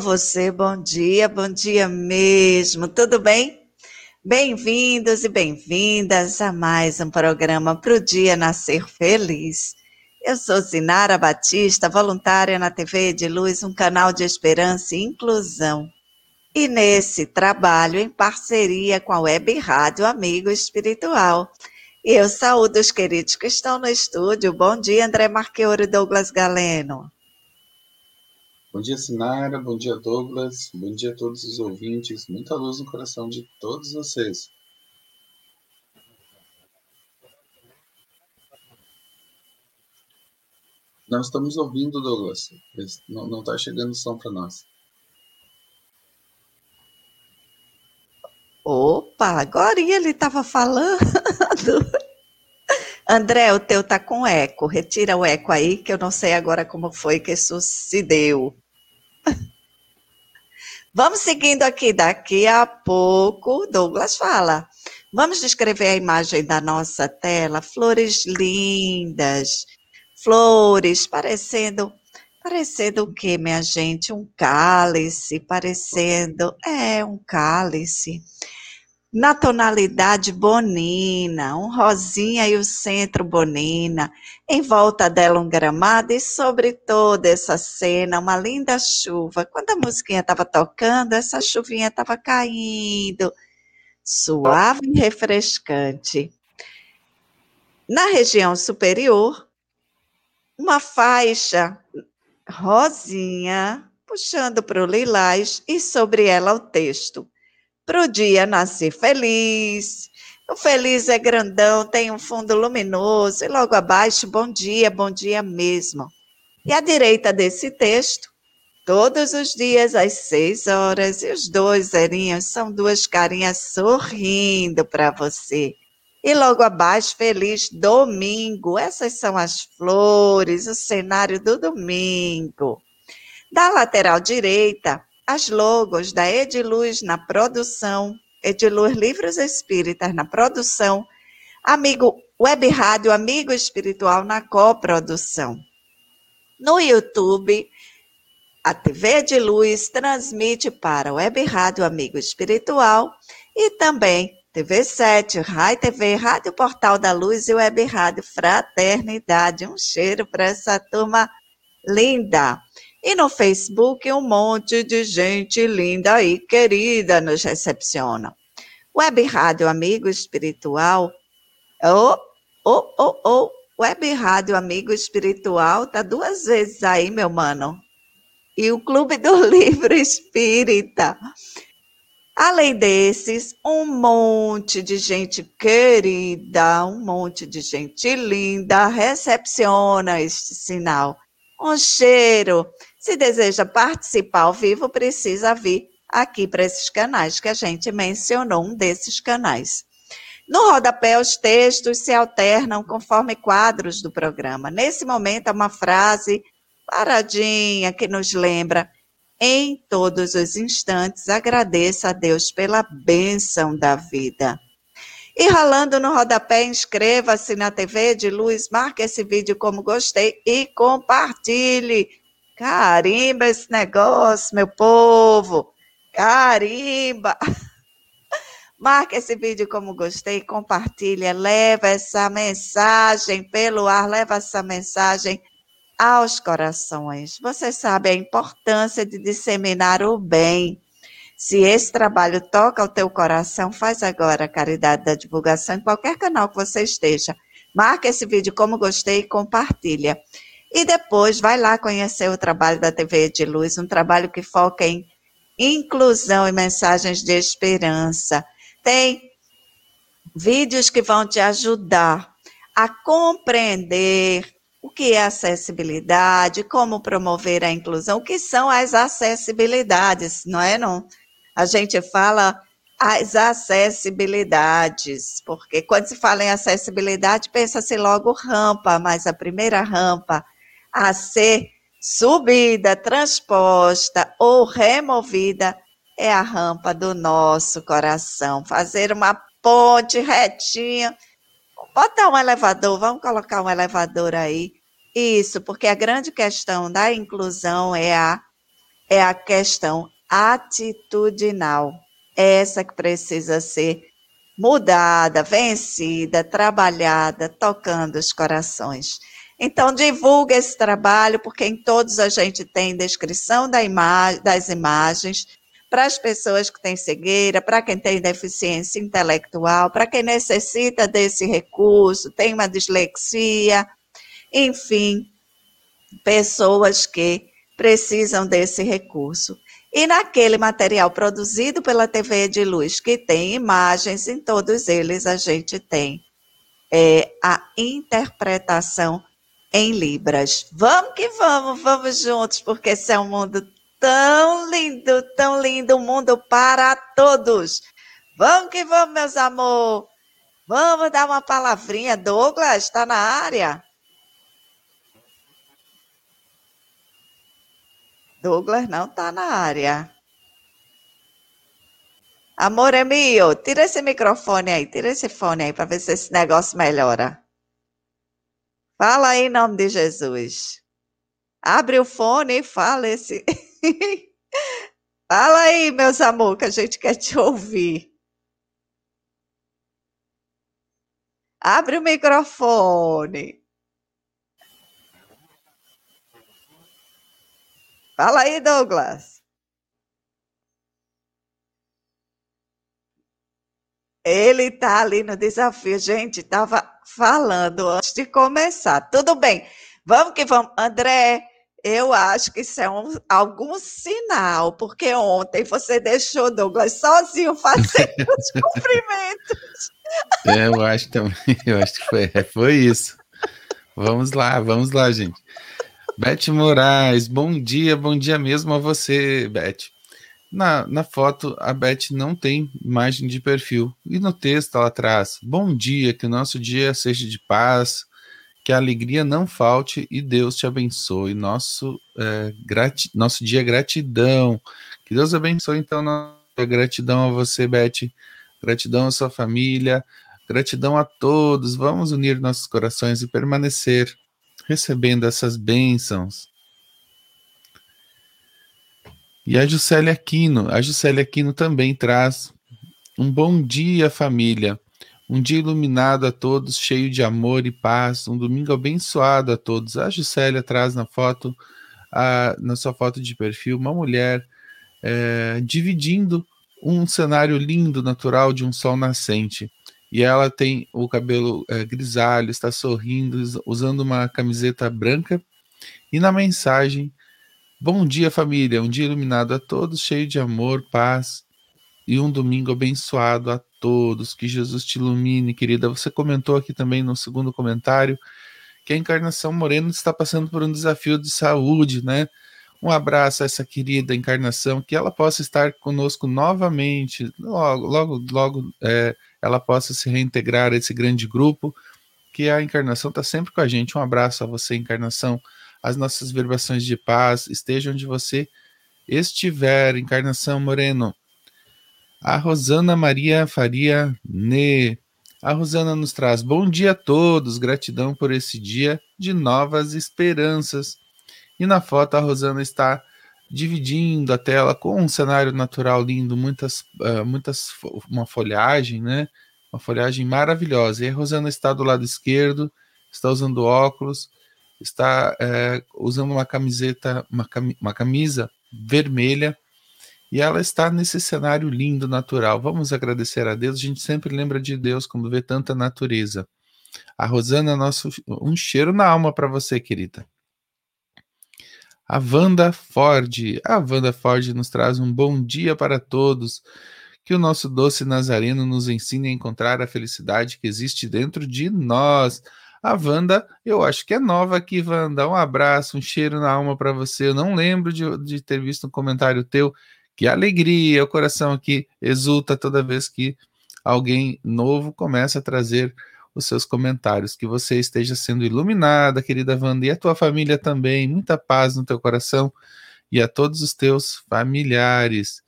Você, bom dia, bom dia mesmo, tudo bem? Bem-vindos e bem-vindas a mais um programa para o Dia Nascer Feliz. Eu sou Zinara Batista, voluntária na TV de Luz, um canal de esperança e inclusão. E nesse trabalho, em parceria com a Web Rádio Amigo Espiritual. Eu saúdo os queridos que estão no estúdio. Bom dia, André Marqueiro e Douglas Galeno. Bom dia, Sinara. Bom dia, Douglas. Bom dia a todos os ouvintes. Muita luz no coração de todos vocês. Nós estamos ouvindo, Douglas. Não está chegando som para nós. Opa, agora ele estava falando. André, o teu tá com eco. Retira o eco aí, que eu não sei agora como foi que isso se deu. Vamos seguindo aqui. Daqui a pouco, Douglas fala. Vamos descrever a imagem da nossa tela. Flores lindas. Flores parecendo Parecendo o que, minha gente? Um cálice, parecendo. É, um cálice. Na tonalidade bonina, um rosinha e o centro bonina. Em volta dela um gramado e sobre toda essa cena uma linda chuva. Quando a musiquinha estava tocando, essa chuvinha estava caindo, suave e refrescante. Na região superior, uma faixa rosinha, puxando para o lilás e sobre ela o texto. Para o dia nascer feliz. O feliz é grandão, tem um fundo luminoso e logo abaixo, bom dia, bom dia mesmo. E à direita desse texto, todos os dias às seis horas, e os dois zerinhos são duas carinhas sorrindo para você. E logo abaixo, feliz domingo. Essas são as flores, o cenário do domingo. Da lateral direita, as logos da Ediluz na produção, Ediluz Livros Espíritas na produção, amigo Web Rádio Amigo Espiritual na coprodução. No YouTube, a TV de Luz transmite para Web Rádio Amigo Espiritual e também TV7, Rai TV, Rádio Portal da Luz e Web Rádio Fraternidade. Um cheiro para essa turma linda. E no Facebook, um monte de gente linda e querida nos recepciona. Web Rádio Amigo Espiritual. Oh, oh, oh, oh. Web Rádio Amigo Espiritual tá duas vezes aí, meu mano. E o Clube do Livro Espírita. Além desses, um monte de gente querida, um monte de gente linda recepciona este sinal. Um cheiro. Se deseja participar ao vivo, precisa vir aqui para esses canais que a gente mencionou, um desses canais. No rodapé, os textos se alternam conforme quadros do programa. Nesse momento, é uma frase paradinha que nos lembra em todos os instantes, agradeça a Deus pela bênção da vida. E rolando no rodapé, inscreva-se na TV de Luz, marque esse vídeo como gostei e compartilhe. Carimba esse negócio, meu povo. Carimba. Marque esse vídeo como gostei, compartilha, leva essa mensagem pelo ar, leva essa mensagem aos corações. Você sabe a importância de disseminar o bem. Se esse trabalho toca o teu coração, faz agora a caridade da divulgação em qualquer canal que você esteja. Marque esse vídeo como gostei e compartilha. E depois vai lá conhecer o trabalho da TV de Luz, um trabalho que foca em inclusão e mensagens de esperança. Tem vídeos que vão te ajudar a compreender o que é acessibilidade, como promover a inclusão, o que são as acessibilidades, não é? Não? A gente fala as acessibilidades, porque quando se fala em acessibilidade, pensa-se logo rampa, mas a primeira rampa a ser subida, transposta ou removida é a rampa do nosso coração. Fazer uma ponte retinha Botar um elevador, vamos colocar um elevador aí. Isso, porque a grande questão da inclusão é a é a questão atitudinal. Essa que precisa ser mudada, vencida, trabalhada, tocando os corações. Então, divulga esse trabalho, porque em todos a gente tem descrição da imagem, das imagens, para as pessoas que têm cegueira, para quem tem deficiência intelectual, para quem necessita desse recurso, tem uma dislexia, enfim, pessoas que precisam desse recurso. E naquele material produzido pela TV de Luz, que tem imagens, em todos eles a gente tem é, a interpretação em Libras. Vamos que vamos, vamos juntos, porque esse é um mundo tão lindo, tão lindo, um mundo para todos. Vamos que vamos, meus amor. Vamos dar uma palavrinha. Douglas, está na área? Douglas não está na área. Amor é meu, tira esse microfone aí, tira esse fone aí para ver se esse negócio melhora. Fala aí em nome de Jesus. Abre o fone e fala esse. fala aí, meus amores, que a gente quer te ouvir. Abre o microfone. Fala aí, Douglas. Ele está ali no desafio. Gente, estava falando antes de começar. Tudo bem, vamos que vamos. André, eu acho que isso é um, algum sinal, porque ontem você deixou Douglas sozinho fazendo os cumprimentos. É, eu acho também, eu acho que foi, foi isso. Vamos lá, vamos lá, gente. Beth Moraes, bom dia, bom dia mesmo a você, Beth. Na, na foto, a Beth não tem imagem de perfil. E no texto ela traz: Bom dia, que o nosso dia seja de paz, que a alegria não falte e Deus te abençoe. Nosso, é, grati nosso dia é gratidão. Que Deus abençoe, então, nossa gratidão a você, Beth. Gratidão à sua família. Gratidão a todos. Vamos unir nossos corações e permanecer recebendo essas bênçãos. E a Juscelia Aquino, a Juscelia Aquino também traz um bom dia, família. Um dia iluminado a todos, cheio de amor e paz. Um domingo abençoado a todos. A Juscelia traz na foto, a, na sua foto de perfil, uma mulher é, dividindo um cenário lindo, natural de um sol nascente e ela tem o cabelo é, grisalho, está sorrindo, usando uma camiseta branca. E na mensagem, bom dia família, um dia iluminado a todos, cheio de amor, paz e um domingo abençoado a todos. Que Jesus te ilumine, querida. Você comentou aqui também no segundo comentário que a encarnação Moreno está passando por um desafio de saúde, né? Um abraço a essa querida encarnação, que ela possa estar conosco novamente, logo, logo, logo é, ela possa se reintegrar a esse grande grupo, que a encarnação está sempre com a gente. Um abraço a você, encarnação. As nossas vibrações de paz estejam onde você estiver, encarnação Moreno. A Rosana Maria Faria Ne. A Rosana nos traz bom dia a todos, gratidão por esse dia de novas esperanças. E na foto a Rosana está dividindo a tela com um cenário natural lindo, muitas, uh, muitas uma folhagem, né? Uma folhagem maravilhosa. E a Rosana está do lado esquerdo, está usando óculos, está é, usando uma camiseta, uma, uma camisa vermelha, e ela está nesse cenário lindo, natural. Vamos agradecer a Deus. A gente sempre lembra de Deus quando vê tanta natureza. A Rosana, nosso, um cheiro na alma para você, querida a Wanda Ford. A Wanda Ford nos traz um bom dia para todos. Que o nosso doce Nazareno nos ensine a encontrar a felicidade que existe dentro de nós. A Wanda, eu acho que é nova aqui, Wanda. Um abraço, um cheiro na alma para você. Eu não lembro de, de ter visto um comentário teu. Que alegria, o coração aqui exulta toda vez que alguém novo começa a trazer os seus comentários. Que você esteja sendo iluminada, querida Wanda, e a tua família também. Muita paz no teu coração e a todos os teus familiares.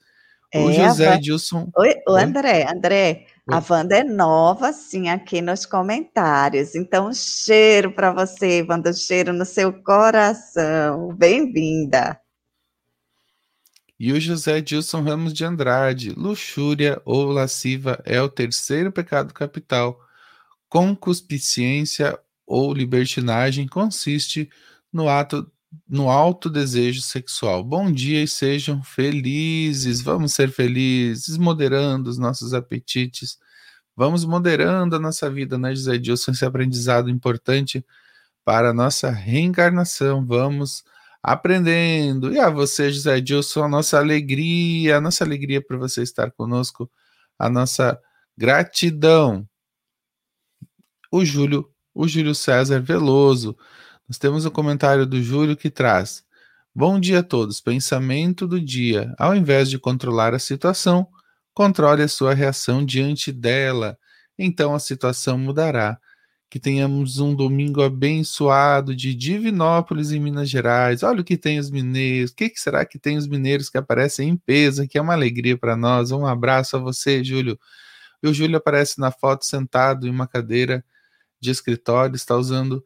É, o José. Edilson. Oi, o André, André. A Wanda é nova, sim, aqui nos comentários. Então, um cheiro para você, Wanda, um cheiro no seu coração. Bem-vinda. E o José Dilson Ramos de Andrade, luxúria ou lasciva é o terceiro pecado capital. Concupiscência ou libertinagem consiste no ato no alto desejo sexual. Bom dia e sejam felizes. Vamos ser felizes, moderando os nossos apetites. Vamos moderando a nossa vida, né, José Dilson? Esse aprendizado importante para a nossa reencarnação. Vamos aprendendo. E a você, José Dilson, a nossa alegria, a nossa alegria por você estar conosco, a nossa gratidão. O Júlio, o Júlio César Veloso. Nós temos o um comentário do Júlio que traz: Bom dia a todos. Pensamento do dia. Ao invés de controlar a situação, controle a sua reação diante dela. Então a situação mudará que tenhamos um domingo abençoado de Divinópolis, em Minas Gerais. Olha o que tem os mineiros. O que, que será que tem os mineiros que aparecem em peso, que é uma alegria para nós. Um abraço a você, Júlio. E o Júlio aparece na foto sentado em uma cadeira de escritório, está usando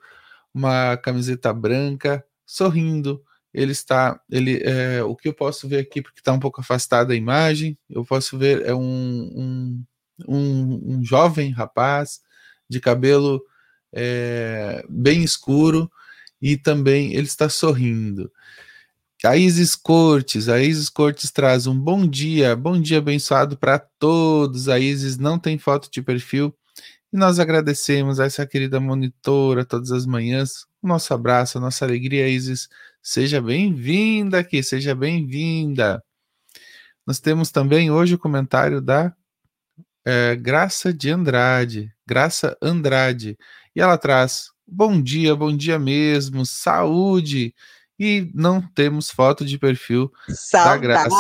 uma camiseta branca, sorrindo. Ele está, ele, é, o que eu posso ver aqui, porque está um pouco afastada a imagem, eu posso ver é um, um, um, um jovem rapaz de cabelo é, bem escuro e também ele está sorrindo. A Isis Cortes, a Isis Cortes traz um bom dia, bom dia abençoado para todos. A Isis não tem foto de perfil e nós agradecemos a essa querida monitora todas as manhãs. Nosso abraço, nossa alegria, Isis. Seja bem-vinda aqui, seja bem-vinda. Nós temos também hoje o comentário da é, Graça de Andrade. Graça Andrade. E ela traz: bom dia, bom dia mesmo, saúde. E não temos foto de perfil saudade. da Graça.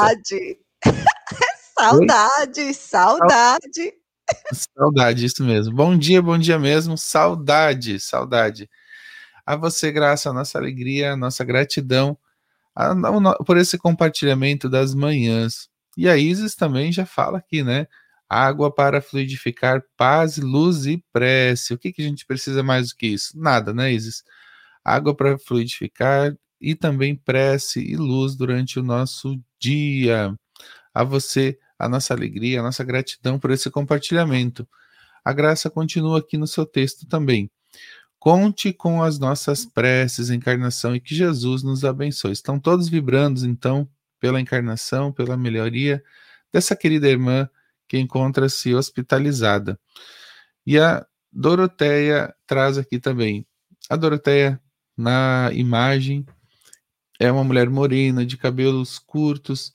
saudade, saudade. Saudade, isso mesmo. Bom dia, bom dia mesmo, saudade, saudade. A você, Graça, a nossa alegria, a nossa gratidão a, a, por esse compartilhamento das manhãs. E a Isis também já fala aqui, né? Água para fluidificar paz, luz e prece. O que, que a gente precisa mais do que isso? Nada, né, Isis? Água para fluidificar e também prece e luz durante o nosso dia. A você, a nossa alegria, a nossa gratidão por esse compartilhamento. A graça continua aqui no seu texto também. Conte com as nossas preces, encarnação e que Jesus nos abençoe. Estão todos vibrando, então, pela encarnação, pela melhoria dessa querida irmã que encontra-se hospitalizada. E a Doroteia traz aqui também. A Doroteia, na imagem, é uma mulher morena, de cabelos curtos,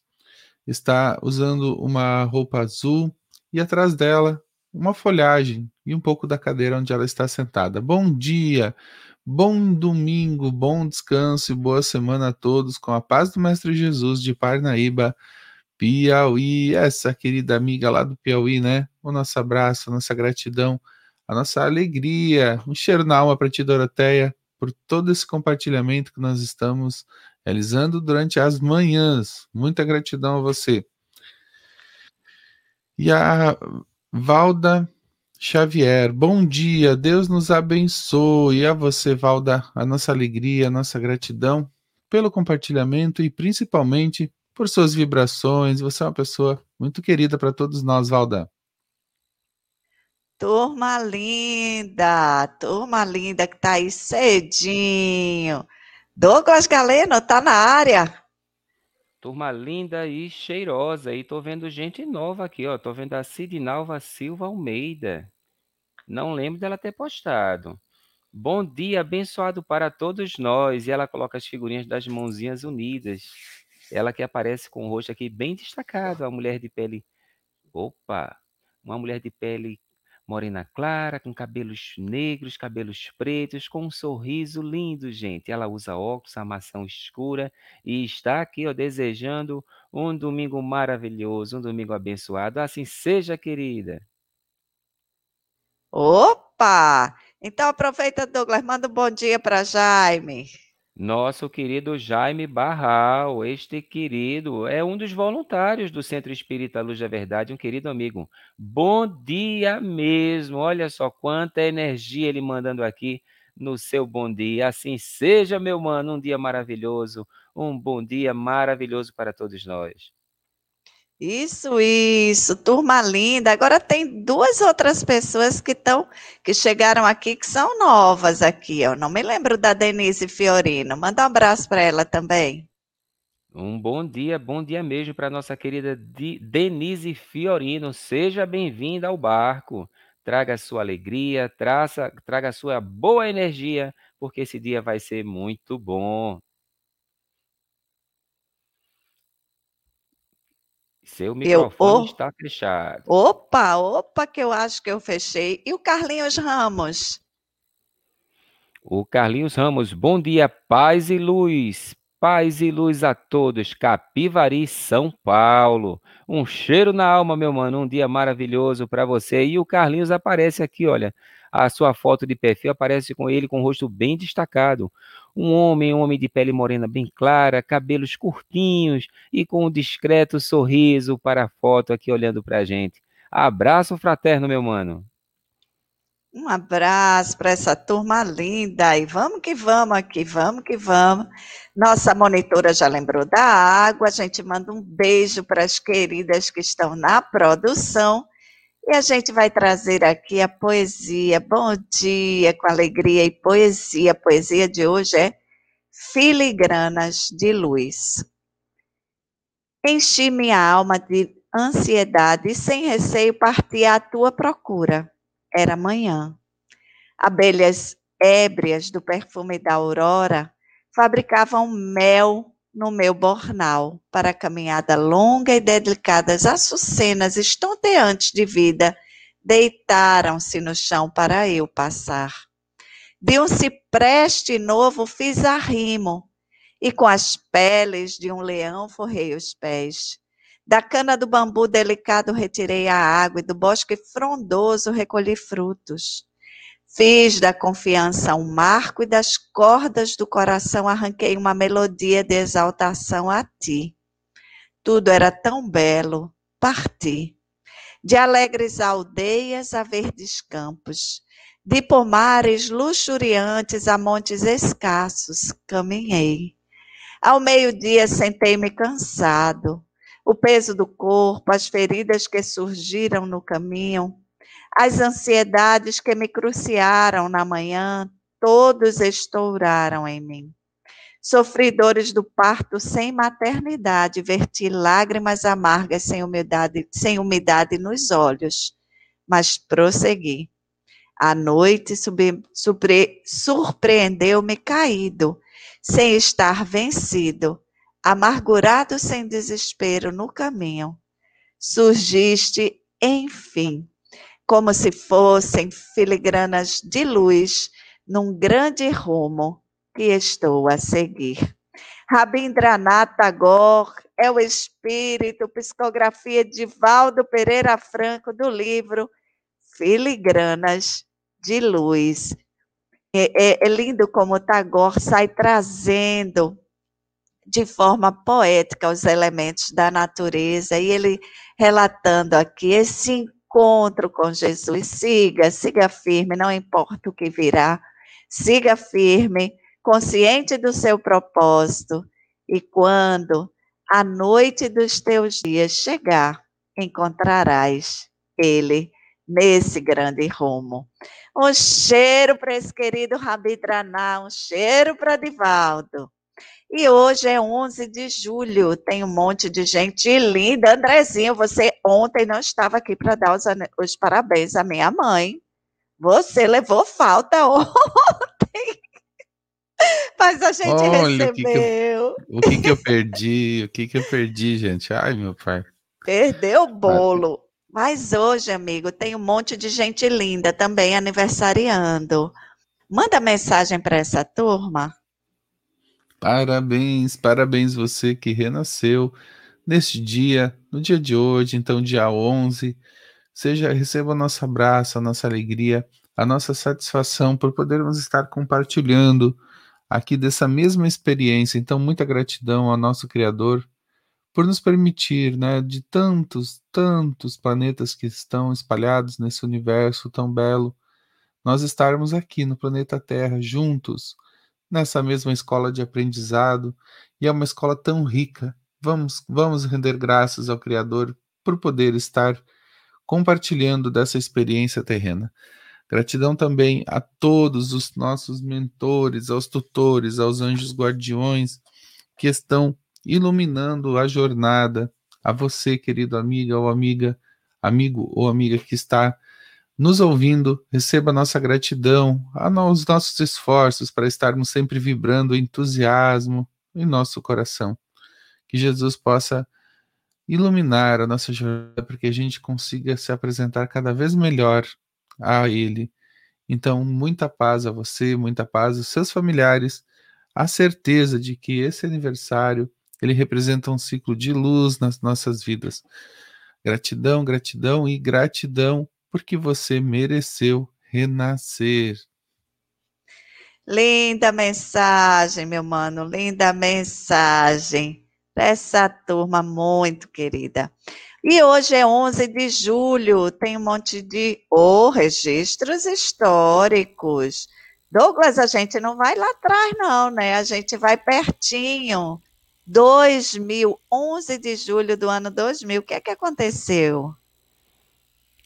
está usando uma roupa azul e atrás dela uma folhagem e um pouco da cadeira onde ela está sentada. Bom dia, bom domingo, bom descanso e boa semana a todos com a paz do Mestre Jesus de Parnaíba Piauí, essa querida amiga lá do Piauí, né? O nosso abraço, a nossa gratidão, a nossa alegria, um cheiro na alma para ti, Doroteia, por todo esse compartilhamento que nós estamos realizando durante as manhãs. Muita gratidão a você. E a Valda Xavier, bom dia, Deus nos abençoe. E a você, Valda, a nossa alegria, a nossa gratidão pelo compartilhamento e principalmente por suas vibrações. Você é uma pessoa muito querida para todos nós, Valda. Turma linda, turma linda que está aí cedinho. Douglas Galeno está na área. Turma linda e cheirosa. E tô vendo gente nova aqui, ó. Tô vendo a Sidnalva Silva Almeida. Não lembro dela ter postado. Bom dia, abençoado para todos nós. E ela coloca as figurinhas das mãozinhas unidas. Ela que aparece com o rosto aqui bem destacado, a mulher de pele. Opa! Uma mulher de pele morena clara, com cabelos negros, cabelos pretos, com um sorriso lindo, gente. Ela usa óculos, armação escura e está aqui, ó, desejando um domingo maravilhoso, um domingo abençoado. Assim seja, querida. Opa! Então aproveita, Douglas, manda um bom dia para Jaime. Nosso querido Jaime Barral, este querido, é um dos voluntários do Centro Espírita Luz da Verdade, um querido amigo. Bom dia mesmo, olha só quanta energia ele mandando aqui. no seu bom dia. Assim seja, meu mano, um dia maravilhoso, um bom dia maravilhoso para todos nós. Isso, isso, turma linda. Agora tem duas outras pessoas que estão, que chegaram aqui, que são novas aqui. Eu não me lembro da Denise Fiorino. Manda um abraço para ela também. Um bom dia, bom dia mesmo para nossa querida Denise Fiorino. Seja bem-vinda ao barco. Traga sua alegria, traça, traga sua boa energia, porque esse dia vai ser muito bom. Seu microfone eu, está fechado. Opa, opa, que eu acho que eu fechei. E o Carlinhos Ramos? O Carlinhos Ramos, bom dia, paz e luz. Paz e luz a todos, Capivari, São Paulo. Um cheiro na alma, meu mano. Um dia maravilhoso para você. E o Carlinhos aparece aqui, olha. A sua foto de perfil aparece com ele com o rosto bem destacado. Um homem, um homem de pele morena bem clara, cabelos curtinhos e com um discreto sorriso para a foto aqui olhando para a gente. Abraço fraterno, meu mano. Um abraço para essa turma linda e vamos que vamos aqui, vamos que vamos. Nossa monitora já lembrou da água, a gente manda um beijo para as queridas que estão na produção e a gente vai trazer aqui a poesia. Bom dia, com alegria e poesia. A poesia de hoje é Filigranas de Luz. Enchi minha alma de ansiedade e sem receio parti à tua procura era manhã. Abelhas ébrias do perfume da aurora fabricavam mel no meu bornal para a caminhada longa e delicada. As açucenas estonteantes de vida deitaram-se no chão para eu passar. De um cipreste novo fiz arrimo e com as peles de um leão forrei os pés. Da cana do bambu delicado retirei a água e do bosque frondoso recolhi frutos. Fiz da confiança um marco e das cordas do coração arranquei uma melodia de exaltação a ti. Tudo era tão belo, parti. De alegres aldeias a verdes campos, de pomares luxuriantes a montes escassos, caminhei. Ao meio-dia sentei-me cansado, o peso do corpo, as feridas que surgiram no caminho, as ansiedades que me cruciaram na manhã, todos estouraram em mim. Sofri dores do parto sem maternidade, verti lágrimas amargas sem umidade, sem umidade nos olhos, mas prossegui. A noite surpreendeu-me caído, sem estar vencido amargurado sem desespero no caminho, surgiste, enfim, como se fossem filigranas de luz num grande rumo que estou a seguir. Rabindranath Tagore é o espírito, psicografia de Valdo Pereira Franco, do livro Filigranas de Luz. É, é, é lindo como Tagore sai trazendo de forma poética os elementos da natureza e ele relatando aqui esse encontro com Jesus. Siga, siga firme, não importa o que virá, siga firme, consciente do seu propósito, e quando a noite dos teus dias chegar, encontrarás ele nesse grande rumo. Um cheiro para esse querido Rabi Draná, um cheiro para Divaldo. E hoje é 11 de julho, tem um monte de gente linda. Andrezinho, você ontem não estava aqui para dar os, os, parabéns à minha mãe. Você levou falta ontem. Mas a gente Olha, recebeu. O que, que, eu, o que, que eu perdi? O que, que eu perdi, gente? Ai, meu pai. Perdeu o bolo. Mas hoje, amigo, tem um monte de gente linda também aniversariando. Manda mensagem para essa turma. Parabéns, parabéns você que renasceu neste dia, no dia de hoje, então dia 11. Seja receba o nosso abraço, a nossa alegria, a nossa satisfação por podermos estar compartilhando aqui dessa mesma experiência. Então muita gratidão ao nosso criador por nos permitir, né, de tantos, tantos planetas que estão espalhados nesse universo tão belo, nós estarmos aqui no planeta Terra juntos, nessa mesma escola de aprendizado, e é uma escola tão rica. Vamos, vamos render graças ao Criador por poder estar compartilhando dessa experiência terrena. Gratidão também a todos os nossos mentores, aos tutores, aos anjos guardiões que estão iluminando a jornada, a você, querido amigo ou amiga, amigo ou amiga que está nos ouvindo, receba nossa gratidão aos nossos esforços para estarmos sempre vibrando entusiasmo em nosso coração. Que Jesus possa iluminar a nossa jornada para que a gente consiga se apresentar cada vez melhor a Ele. Então, muita paz a você, muita paz aos seus familiares, a certeza de que esse aniversário ele representa um ciclo de luz nas nossas vidas. Gratidão, gratidão e gratidão porque você mereceu renascer. Linda mensagem, meu mano, linda mensagem essa turma muito querida. E hoje é 11 de julho, tem um monte de oh, registros históricos. Douglas, a gente não vai lá atrás, não, né? A gente vai pertinho. 2000, 11 de julho do ano 2000, o que é que aconteceu?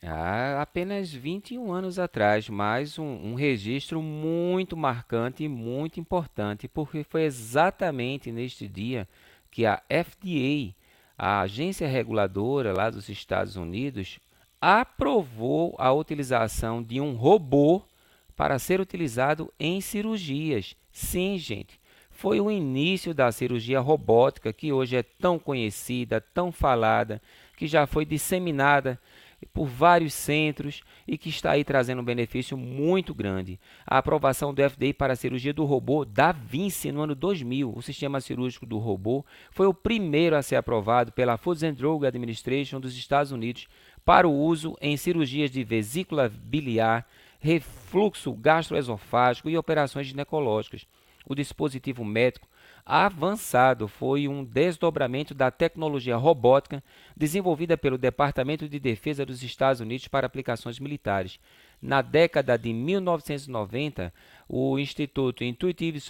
Há apenas 21 anos atrás, mais um, um, registro muito marcante e muito importante, porque foi exatamente neste dia que a FDA, a agência reguladora lá dos Estados Unidos, aprovou a utilização de um robô para ser utilizado em cirurgias. Sim, gente, foi o início da cirurgia robótica que hoje é tão conhecida, tão falada, que já foi disseminada por vários centros e que está aí trazendo um benefício muito grande. A aprovação do FDA para a cirurgia do robô Da Vinci no ano 2000, o sistema cirúrgico do robô, foi o primeiro a ser aprovado pela Food and Drug Administration dos Estados Unidos para o uso em cirurgias de vesícula biliar, refluxo gastroesofágico e operações ginecológicas. O dispositivo médico avançado foi um desdobramento da tecnologia robótica desenvolvida pelo Departamento de Defesa dos Estados Unidos para aplicações militares. Na década de 1990, o Instituto Intuitive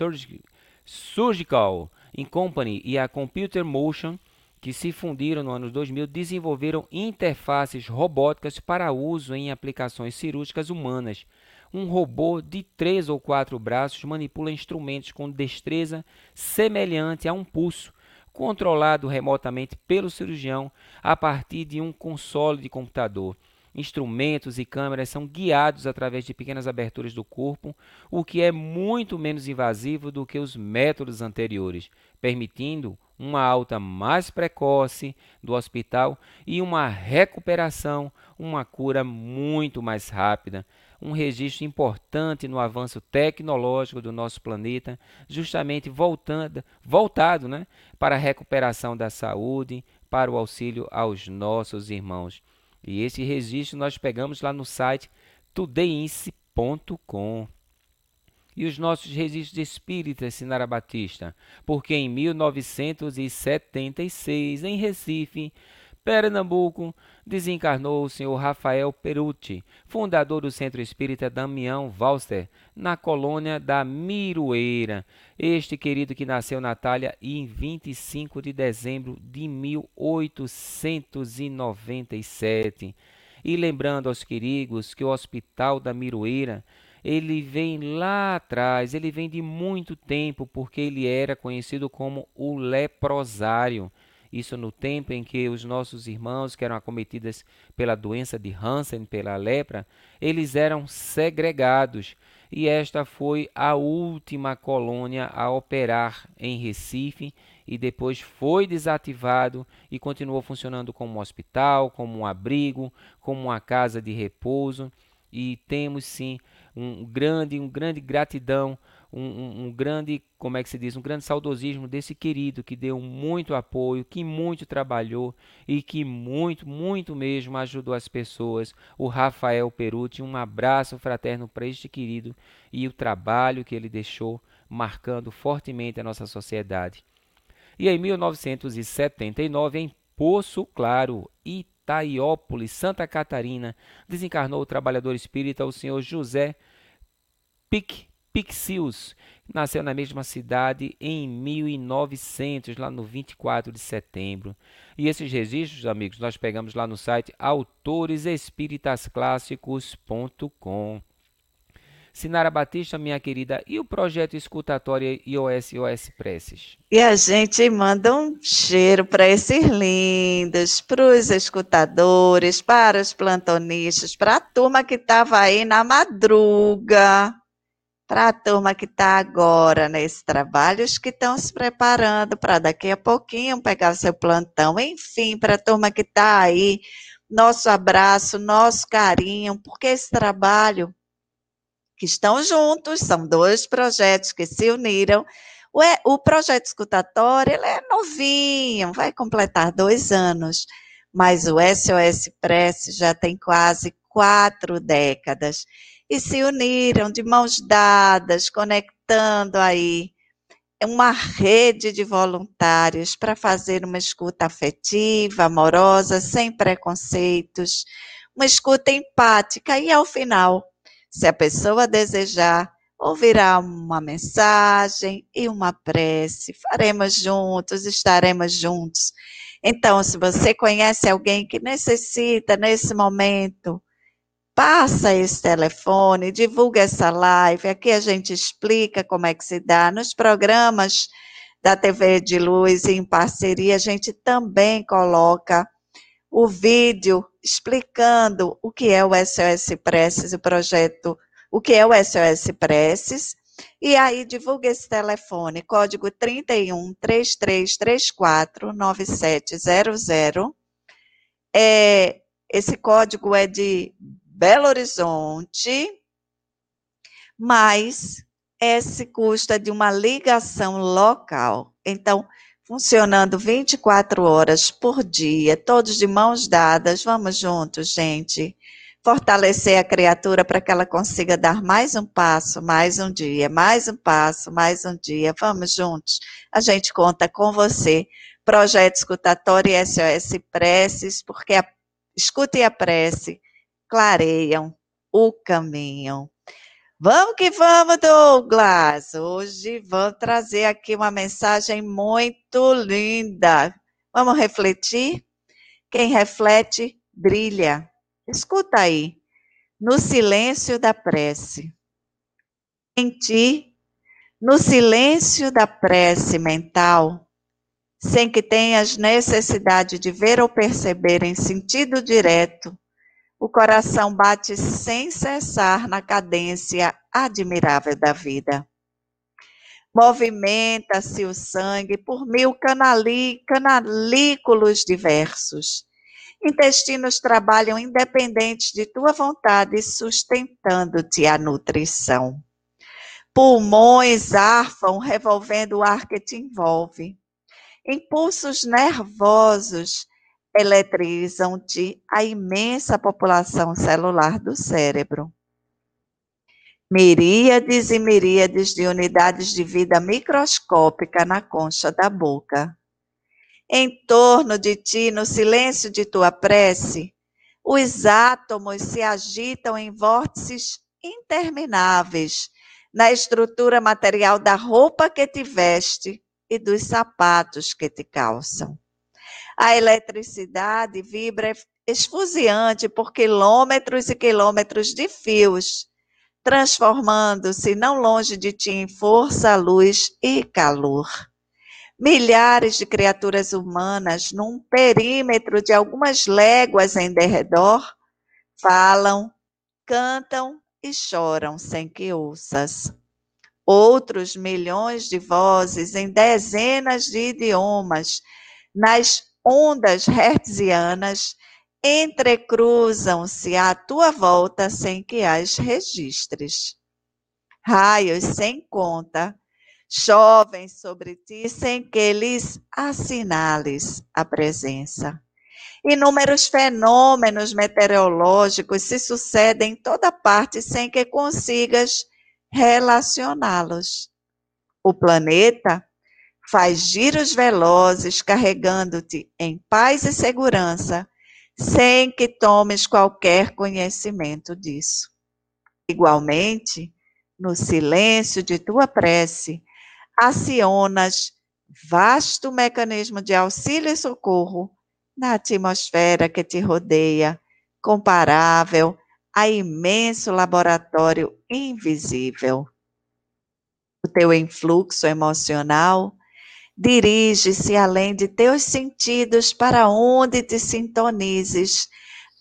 Surgical Company e a Computer Motion, que se fundiram no ano 2000, desenvolveram interfaces robóticas para uso em aplicações cirúrgicas humanas um robô de três ou quatro braços manipula instrumentos com destreza semelhante a um pulso, controlado remotamente pelo cirurgião a partir de um console de computador. Instrumentos e câmeras são guiados através de pequenas aberturas do corpo, o que é muito menos invasivo do que os métodos anteriores, permitindo uma alta mais precoce do hospital e uma recuperação, uma cura muito mais rápida um registro importante no avanço tecnológico do nosso planeta, justamente voltando, voltado né, para a recuperação da saúde, para o auxílio aos nossos irmãos. E esse registro nós pegamos lá no site tudeince.com. E os nossos registros espíritas, Sinara Batista, porque em 1976, em Recife, Pernambuco, desencarnou o senhor Rafael Perucci, fundador do Centro Espírita Damião Valster, na colônia da Miroeira. Este querido que nasceu na Itália em 25 de dezembro de 1897. E lembrando aos queridos que o Hospital da Miroeira ele vem lá atrás, ele vem de muito tempo, porque ele era conhecido como o leprosário. Isso no tempo em que os nossos irmãos que eram acometidos pela doença de Hansen, pela lepra, eles eram segregados. E esta foi a última colônia a operar em Recife e depois foi desativado e continuou funcionando como um hospital, como um abrigo, como uma casa de repouso. E temos sim um grande, um grande gratidão um, um, um, grande, como é que se diz, um grande saudosismo desse querido que deu muito apoio, que muito trabalhou e que muito, muito mesmo ajudou as pessoas. O Rafael Perucci, um abraço fraterno para este querido e o trabalho que ele deixou marcando fortemente a nossa sociedade. E em 1979, em Poço Claro, Itaiópolis, Santa Catarina, desencarnou o trabalhador espírita, o senhor José Pic, Pixius. Nasceu na mesma cidade em 1900, lá no 24 de setembro. E esses registros, amigos, nós pegamos lá no site autoresespiritasclássicos.com. Sinara Batista, minha querida, e o projeto escutatório iOS iOS Preces? E a gente manda um cheiro para esses lindos, para os escutadores, para os plantonistas, para a turma que estava aí na madruga, para a turma que está agora nesse trabalho, os que estão se preparando para daqui a pouquinho pegar o seu plantão, enfim, para a turma que está aí, nosso abraço, nosso carinho, porque esse trabalho que estão juntos, são dois projetos que se uniram. O, o projeto escutatório ele é novinho, vai completar dois anos, mas o SOS Press já tem quase quatro décadas e se uniram de mãos dadas, conectando aí uma rede de voluntários para fazer uma escuta afetiva, amorosa, sem preconceitos, uma escuta empática e ao final se a pessoa desejar, ouvirá uma mensagem e uma prece. Faremos juntos, estaremos juntos. Então, se você conhece alguém que necessita nesse momento, passa esse telefone, divulga essa live. Aqui a gente explica como é que se dá. Nos programas da TV de Luz, em parceria, a gente também coloca o vídeo explicando o que é o SOS Preces, o projeto, o que é o SOS Preces, e aí divulga esse telefone, código 31 3334 9700. É, esse código é de Belo Horizonte, mas esse custa de uma ligação local. Então, funcionando 24 horas por dia, todos de mãos dadas. Vamos juntos, gente. Fortalecer a criatura para que ela consiga dar mais um passo, mais um dia, mais um passo, mais um dia. Vamos juntos. A gente conta com você. Projeto Escutatório e SOS Preces, porque a e a prece clareiam o caminho. Vamos que vamos, Douglas! Hoje vamos trazer aqui uma mensagem muito linda. Vamos refletir? Quem reflete, brilha. Escuta aí. No silêncio da prece. Em ti, no silêncio da prece mental, sem que tenhas necessidade de ver ou perceber em sentido direto o coração bate sem cessar na cadência admirável da vida. Movimenta-se o sangue por mil canali, canalículos diversos. Intestinos trabalham independentes de tua vontade, sustentando-te a nutrição. Pulmões arfam, revolvendo o ar que te envolve. Impulsos nervosos eletrizam-te a imensa população celular do cérebro. Miríades e miríades de unidades de vida microscópica na concha da boca. Em torno de ti, no silêncio de tua prece, os átomos se agitam em vórtices intermináveis na estrutura material da roupa que te veste e dos sapatos que te calçam. A eletricidade vibra esfuziante por quilômetros e quilômetros de fios, transformando-se não longe de ti em força, luz e calor. Milhares de criaturas humanas, num perímetro de algumas léguas em derredor, falam, cantam e choram sem que ouças. Outros milhões de vozes em dezenas de idiomas, nas ondas hertzianas entrecruzam-se à tua volta sem que as registres. Raios sem conta chovem sobre ti sem que lhes assinales a presença. Inúmeros fenômenos meteorológicos se sucedem em toda parte sem que consigas relacioná-los. O planeta faz giros velozes, carregando-te em paz e segurança, sem que tomes qualquer conhecimento disso. Igualmente, no silêncio de tua prece, acionas vasto mecanismo de auxílio e socorro na atmosfera que te rodeia, comparável a imenso laboratório invisível. O teu influxo emocional dirige-se além de teus sentidos para onde te sintonizes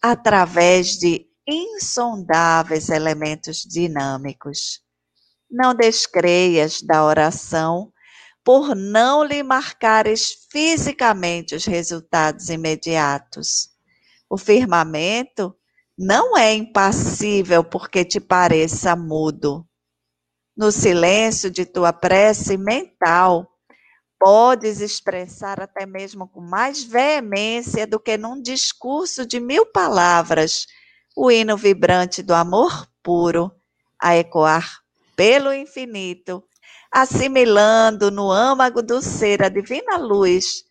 através de insondáveis elementos dinâmicos. Não descreias da oração por não lhe marcares fisicamente os resultados imediatos. O firmamento não é impassível porque te pareça mudo. No silêncio de tua prece mental, podes expressar até mesmo com mais veemência do que num discurso de mil palavras o hino vibrante do amor puro a ecoar pelo infinito, assimilando no âmago do ser a divina luz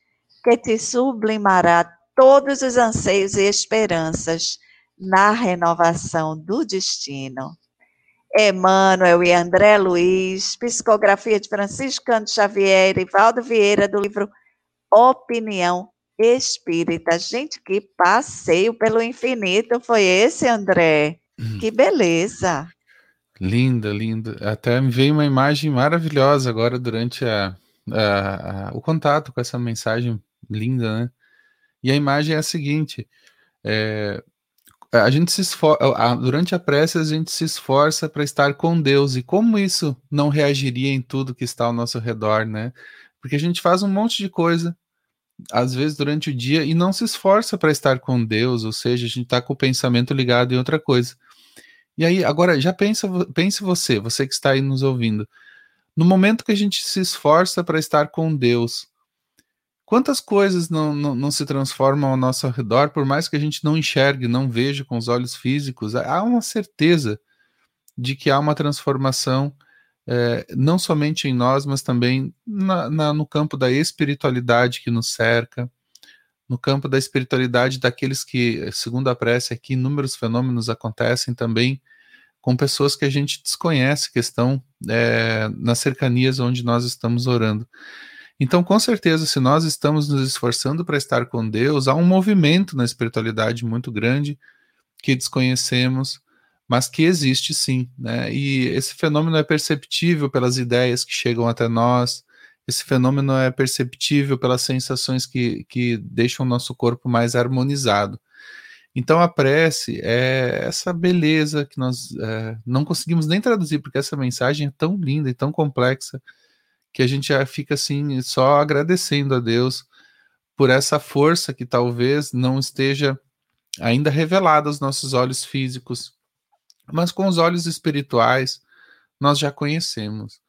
que te sublimará todos os anseios e esperanças na renovação do destino. Emmanuel e André Luiz, psicografia de Franciscano Xavier e Valdo Vieira, do livro Opinião espírita. Gente, que passeio pelo infinito foi esse, André? Hum. Que beleza! Linda, linda. Até me veio uma imagem maravilhosa agora durante a, a, a, o contato com essa mensagem linda, né? E a imagem é a seguinte: é, a gente se esforça, durante a prece a gente se esforça para estar com Deus. E como isso não reagiria em tudo que está ao nosso redor, né? Porque a gente faz um monte de coisa às vezes durante o dia e não se esforça para estar com Deus, ou seja, a gente está com o pensamento ligado em outra coisa. E aí, agora, já pensa, pense você, você que está aí nos ouvindo. No momento que a gente se esforça para estar com Deus, quantas coisas não, não, não, se transformam ao nosso redor, por mais que a gente não enxergue, não veja com os olhos físicos, há uma certeza de que há uma transformação é, não somente em nós, mas também na, na, no campo da espiritualidade que nos cerca, no campo da espiritualidade daqueles que, segundo a prece aqui, inúmeros fenômenos acontecem também com pessoas que a gente desconhece, que estão é, nas cercanias onde nós estamos orando. Então, com certeza, se nós estamos nos esforçando para estar com Deus, há um movimento na espiritualidade muito grande que desconhecemos, mas que existe sim, né? E esse fenômeno é perceptível pelas ideias que chegam até nós, esse fenômeno é perceptível pelas sensações que, que deixam o nosso corpo mais harmonizado. Então a prece é essa beleza que nós é, não conseguimos nem traduzir, porque essa mensagem é tão linda e tão complexa que a gente já fica assim só agradecendo a Deus por essa força que talvez não esteja ainda revelada aos nossos olhos físicos, mas com os olhos espirituais nós já conhecemos.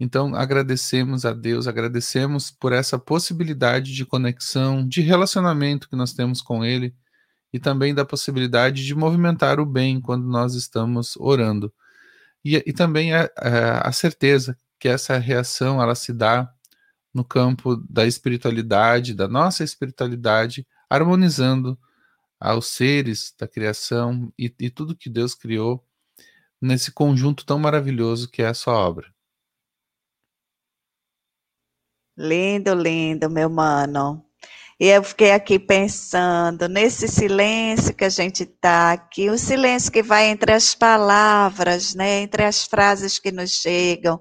Então, agradecemos a Deus, agradecemos por essa possibilidade de conexão, de relacionamento que nós temos com Ele e também da possibilidade de movimentar o bem quando nós estamos orando. E, e também a, a, a certeza que essa reação ela se dá no campo da espiritualidade, da nossa espiritualidade, harmonizando aos seres da criação e, e tudo que Deus criou nesse conjunto tão maravilhoso que é a sua obra. Lindo, lindo, meu mano. E eu fiquei aqui pensando nesse silêncio que a gente está aqui, o silêncio que vai entre as palavras, né, entre as frases que nos chegam,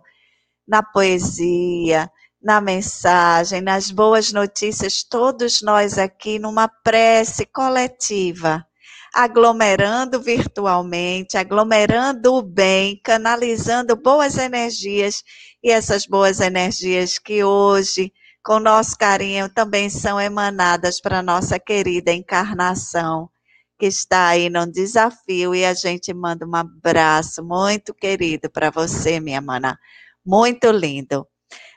na poesia, na mensagem, nas boas notícias, todos nós aqui numa prece coletiva, aglomerando virtualmente, aglomerando o bem, canalizando boas energias e essas boas energias que hoje, com nosso carinho, também são emanadas para nossa querida encarnação que está aí num desafio e a gente manda um abraço muito querido para você, minha mana. Muito lindo.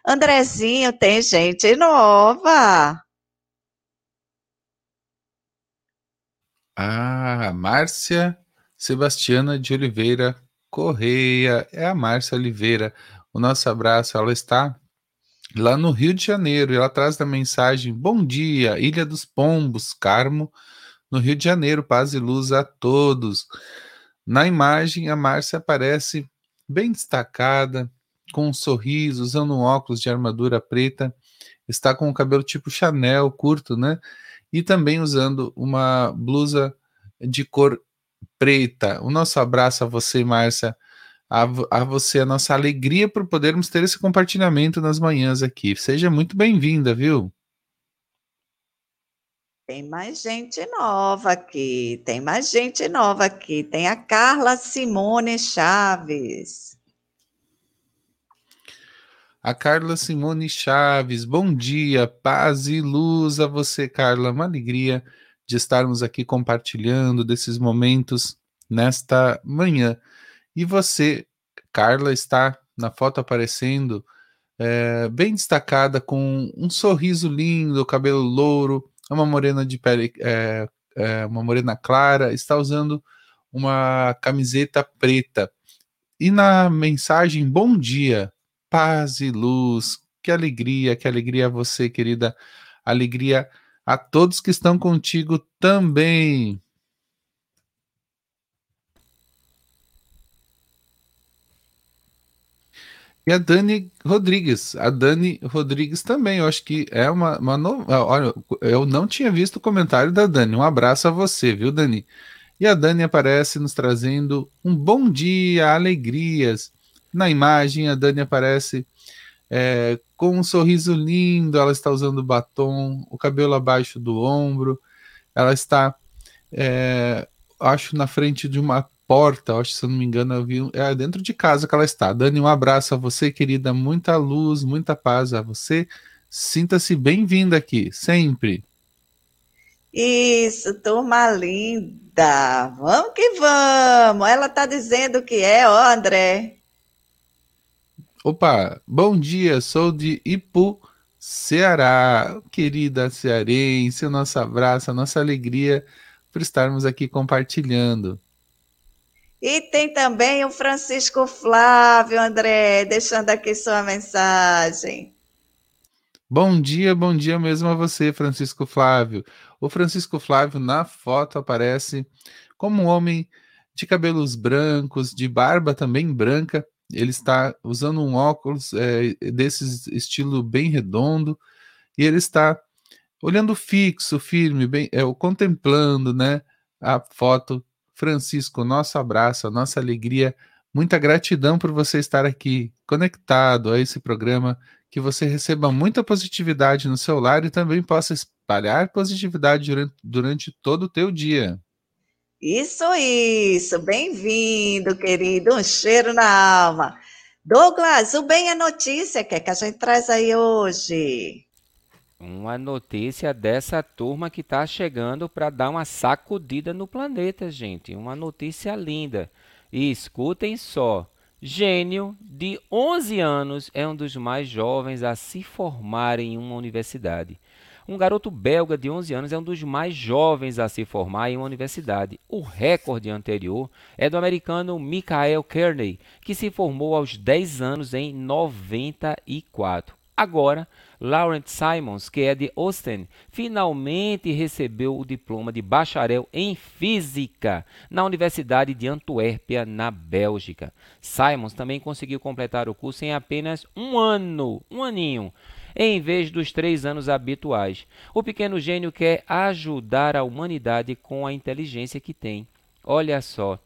Andrezinho, tem gente nova. Ah, Márcia Sebastiana de Oliveira Correia. É a Márcia Oliveira. O nosso abraço, ela está lá no Rio de Janeiro e ela traz a mensagem: Bom dia, Ilha dos Pombos, Carmo, no Rio de Janeiro, paz e luz a todos. Na imagem, a Márcia aparece bem destacada, com um sorriso, usando um óculos de armadura preta, está com o cabelo tipo Chanel, curto, né? E também usando uma blusa de cor preta. O nosso abraço a você, Márcia, a, a você, a nossa alegria por podermos ter esse compartilhamento nas manhãs aqui. Seja muito bem-vinda, viu? Tem mais gente nova aqui, tem mais gente nova aqui. Tem a Carla Simone Chaves. A Carla Simone Chaves, bom dia, paz e luz a você, Carla. Uma alegria de estarmos aqui compartilhando desses momentos nesta manhã. E você, Carla, está na foto aparecendo é, bem destacada, com um sorriso lindo, cabelo louro, uma morena de pele, é, é, uma morena clara, está usando uma camiseta preta. E na mensagem, bom dia, paz e luz, que alegria, que alegria a você, querida, alegria a todos que estão contigo também. E a Dani Rodrigues. A Dani Rodrigues também, eu acho que é uma, uma. Olha, eu não tinha visto o comentário da Dani. Um abraço a você, viu, Dani? E a Dani aparece nos trazendo um bom dia, alegrias. Na imagem, a Dani aparece é, com um sorriso lindo. Ela está usando batom, o cabelo abaixo do ombro. Ela está, é, acho, na frente de uma porta, acho, se eu não me engano, eu vi. É dentro de casa que ela está. Dani, um abraço a você, querida. Muita luz, muita paz a você. Sinta-se bem-vinda aqui, sempre. Isso, turma linda. Vamos que vamos. Ela está dizendo que é, ó, André. Opa, bom dia, sou de Ipu, Ceará. Querida cearense, o nosso abraço, a nossa alegria por estarmos aqui compartilhando. E tem também o Francisco Flávio, André, deixando aqui sua mensagem. Bom dia, bom dia mesmo a você, Francisco Flávio. O Francisco Flávio na foto aparece como um homem de cabelos brancos, de barba também branca. Ele está usando um óculos é, desse estilo bem redondo e ele está olhando fixo, firme, bem, é, contemplando, né, a foto Francisco, nosso abraço, nossa alegria, muita gratidão por você estar aqui conectado a esse programa, que você receba muita positividade no seu lar e também possa espalhar positividade durante, durante todo o teu dia. Isso, isso, bem-vindo, querido, um cheiro na alma. Douglas, o bem é notícia, que é que a gente traz aí hoje? Uma notícia dessa turma que está chegando para dar uma sacudida no planeta, gente. Uma notícia linda. E escutem só. Gênio, de 11 anos, é um dos mais jovens a se formar em uma universidade. Um garoto belga de 11 anos é um dos mais jovens a se formar em uma universidade. O recorde anterior é do americano Michael Kearney, que se formou aos 10 anos em 94. Agora, Laurent Simons, que é de Austin, finalmente recebeu o diploma de bacharel em física na Universidade de Antuérpia, na Bélgica. Simons também conseguiu completar o curso em apenas um ano, um aninho, em vez dos três anos habituais. O pequeno gênio quer ajudar a humanidade com a inteligência que tem. Olha só.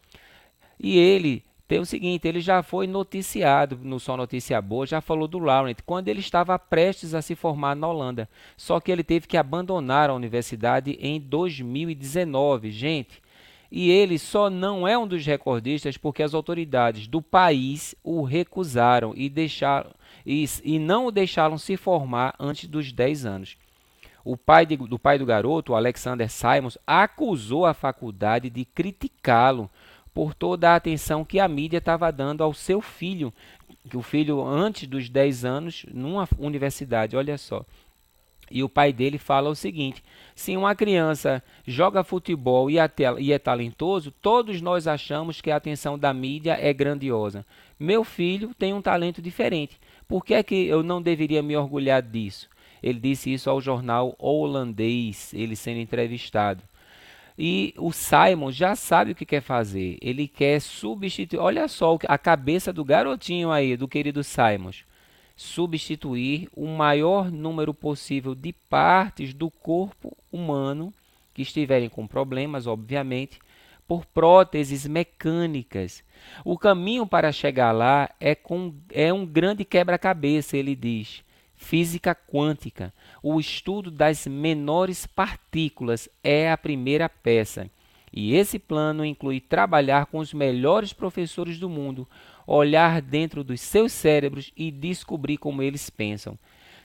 E ele tem o seguinte, ele já foi noticiado no Só Notícia Boa, já falou do Laurent, quando ele estava prestes a se formar na Holanda. Só que ele teve que abandonar a universidade em 2019, gente. E ele só não é um dos recordistas porque as autoridades do país o recusaram e, deixaram, e, e não o deixaram se formar antes dos 10 anos. O pai de, do pai do garoto, Alexander Simons, acusou a faculdade de criticá-lo por toda a atenção que a mídia estava dando ao seu filho, que o filho antes dos 10 anos, numa universidade, olha só. E o pai dele fala o seguinte: se uma criança joga futebol e, e é talentoso, todos nós achamos que a atenção da mídia é grandiosa. Meu filho tem um talento diferente. Por que é que eu não deveria me orgulhar disso? Ele disse isso ao jornal holandês, ele sendo entrevistado. E o Simon já sabe o que quer fazer. Ele quer substituir. Olha só a cabeça do garotinho aí, do querido Simon. Substituir o maior número possível de partes do corpo humano que estiverem com problemas, obviamente, por próteses mecânicas. O caminho para chegar lá é, com, é um grande quebra-cabeça, ele diz. Física quântica. O estudo das menores partículas é a primeira peça. E esse plano inclui trabalhar com os melhores professores do mundo, olhar dentro dos seus cérebros e descobrir como eles pensam.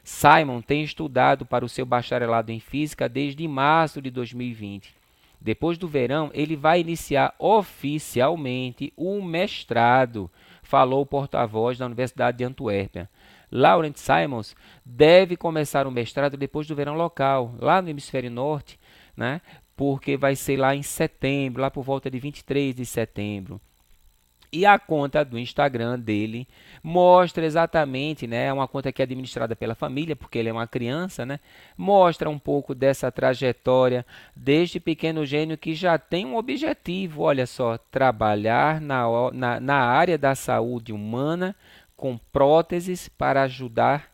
Simon tem estudado para o seu bacharelado em física desde março de 2020. Depois do verão, ele vai iniciar oficialmente o mestrado, falou o porta-voz da Universidade de Antuérpia. Laurent Simons deve começar o mestrado depois do verão local, lá no hemisfério norte, né? porque vai ser lá em setembro, lá por volta de 23 de setembro. E a conta do Instagram dele mostra exatamente, né, é uma conta que é administrada pela família, porque ele é uma criança, né? Mostra um pouco dessa trajetória deste pequeno gênio que já tem um objetivo, olha só, trabalhar na, na, na área da saúde humana com próteses para ajudar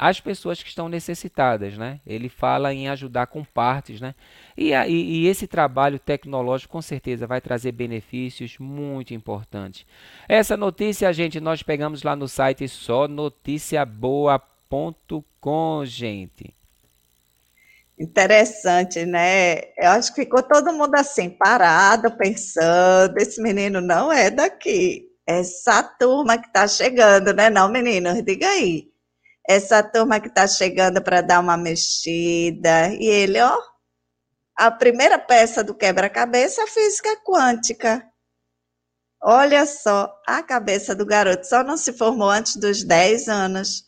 as pessoas que estão necessitadas, né? Ele fala em ajudar com partes, né? E, e, e, esse trabalho tecnológico com certeza vai trazer benefícios muito importantes. Essa notícia, gente, nós pegamos lá no site só noticiaboa.com, gente. Interessante, né? Eu acho que ficou todo mundo assim, parado, pensando, esse menino não é daqui essa turma que está chegando, né? Não, meninos, diga aí. Essa turma que está chegando para dar uma mexida. E ele, ó, a primeira peça do quebra-cabeça, a física quântica. Olha só, a cabeça do garoto só não se formou antes dos 10 anos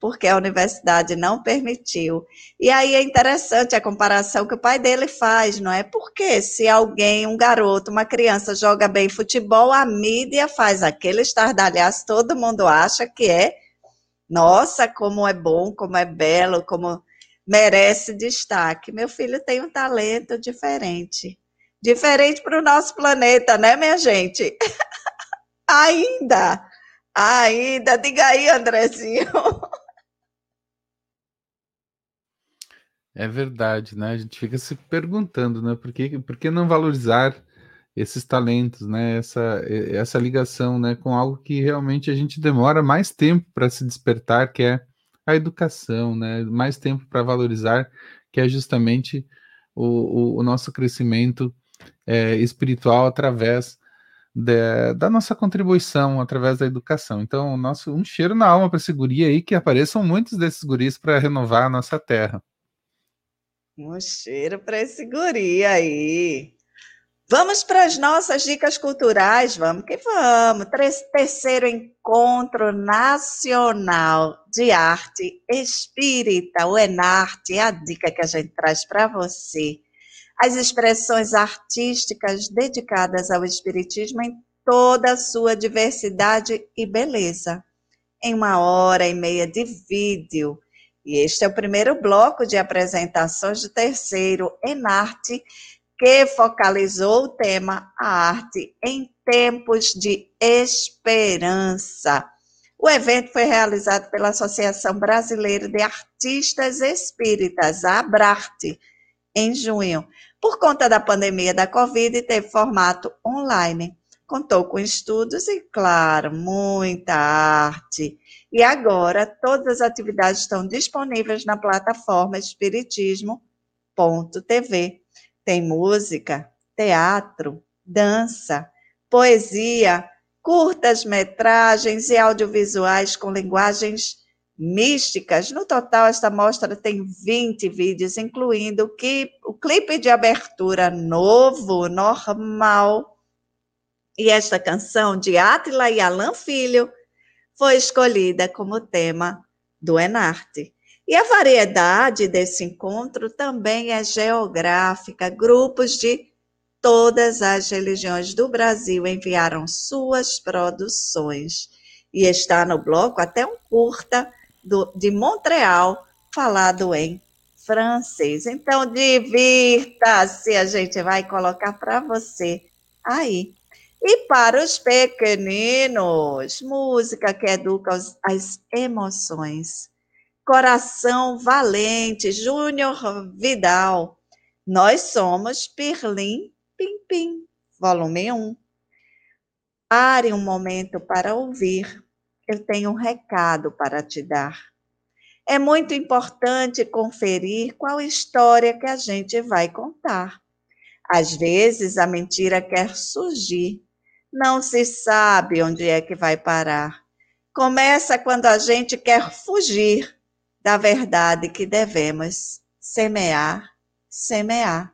porque a universidade não permitiu. E aí é interessante a comparação que o pai dele faz, não é? Porque se alguém, um garoto, uma criança joga bem futebol, a mídia faz aquele estardalhaço, todo mundo acha que é, nossa, como é bom, como é belo, como merece destaque. Meu filho tem um talento diferente. Diferente para o nosso planeta, né, minha gente? ainda, ainda. Diga aí, Andrezinho. É verdade, né? A gente fica se perguntando, né? Por que, por que não valorizar esses talentos, né? Essa, essa ligação, né? Com algo que realmente a gente demora mais tempo para se despertar, que é a educação, né? Mais tempo para valorizar, que é justamente o, o, o nosso crescimento é, espiritual através de, da nossa contribuição, através da educação. Então, nosso, um cheiro na alma para esse guri aí, que apareçam muitos desses guris para renovar a nossa terra. Um cheiro para esse guri aí. Vamos para as nossas dicas culturais, vamos que vamos. Terceiro encontro nacional de arte espírita, o Enarte, é a dica que a gente traz para você. As expressões artísticas dedicadas ao espiritismo em toda a sua diversidade e beleza. Em uma hora e meia de vídeo, e este é o primeiro bloco de apresentações do terceiro Enarte, que focalizou o tema A Arte em Tempos de Esperança. O evento foi realizado pela Associação Brasileira de Artistas Espíritas, a Abrarte, em junho. Por conta da pandemia da Covid, teve formato online. Contou com estudos e, claro, muita arte. E agora todas as atividades estão disponíveis na plataforma espiritismo.tv. Tem música, teatro, dança, poesia, curtas metragens e audiovisuais com linguagens místicas. No total, esta mostra tem 20 vídeos, incluindo o, clipe de abertura novo, normal. E esta canção de Átila e Alan Filho foi escolhida como tema do Enarte. E a variedade desse encontro também é geográfica. Grupos de todas as religiões do Brasil enviaram suas produções. E está no bloco até um curta do, de Montreal, falado em francês. Então, divirta-se, a gente vai colocar para você aí. E para os pequeninos, música que educa as emoções. Coração Valente, Júnior Vidal. Nós somos Pirlim Pim Pim, volume 1. Pare um momento para ouvir. Eu tenho um recado para te dar. É muito importante conferir qual história que a gente vai contar. Às vezes a mentira quer surgir, não se sabe onde é que vai parar. Começa quando a gente quer fugir da verdade que devemos semear, semear.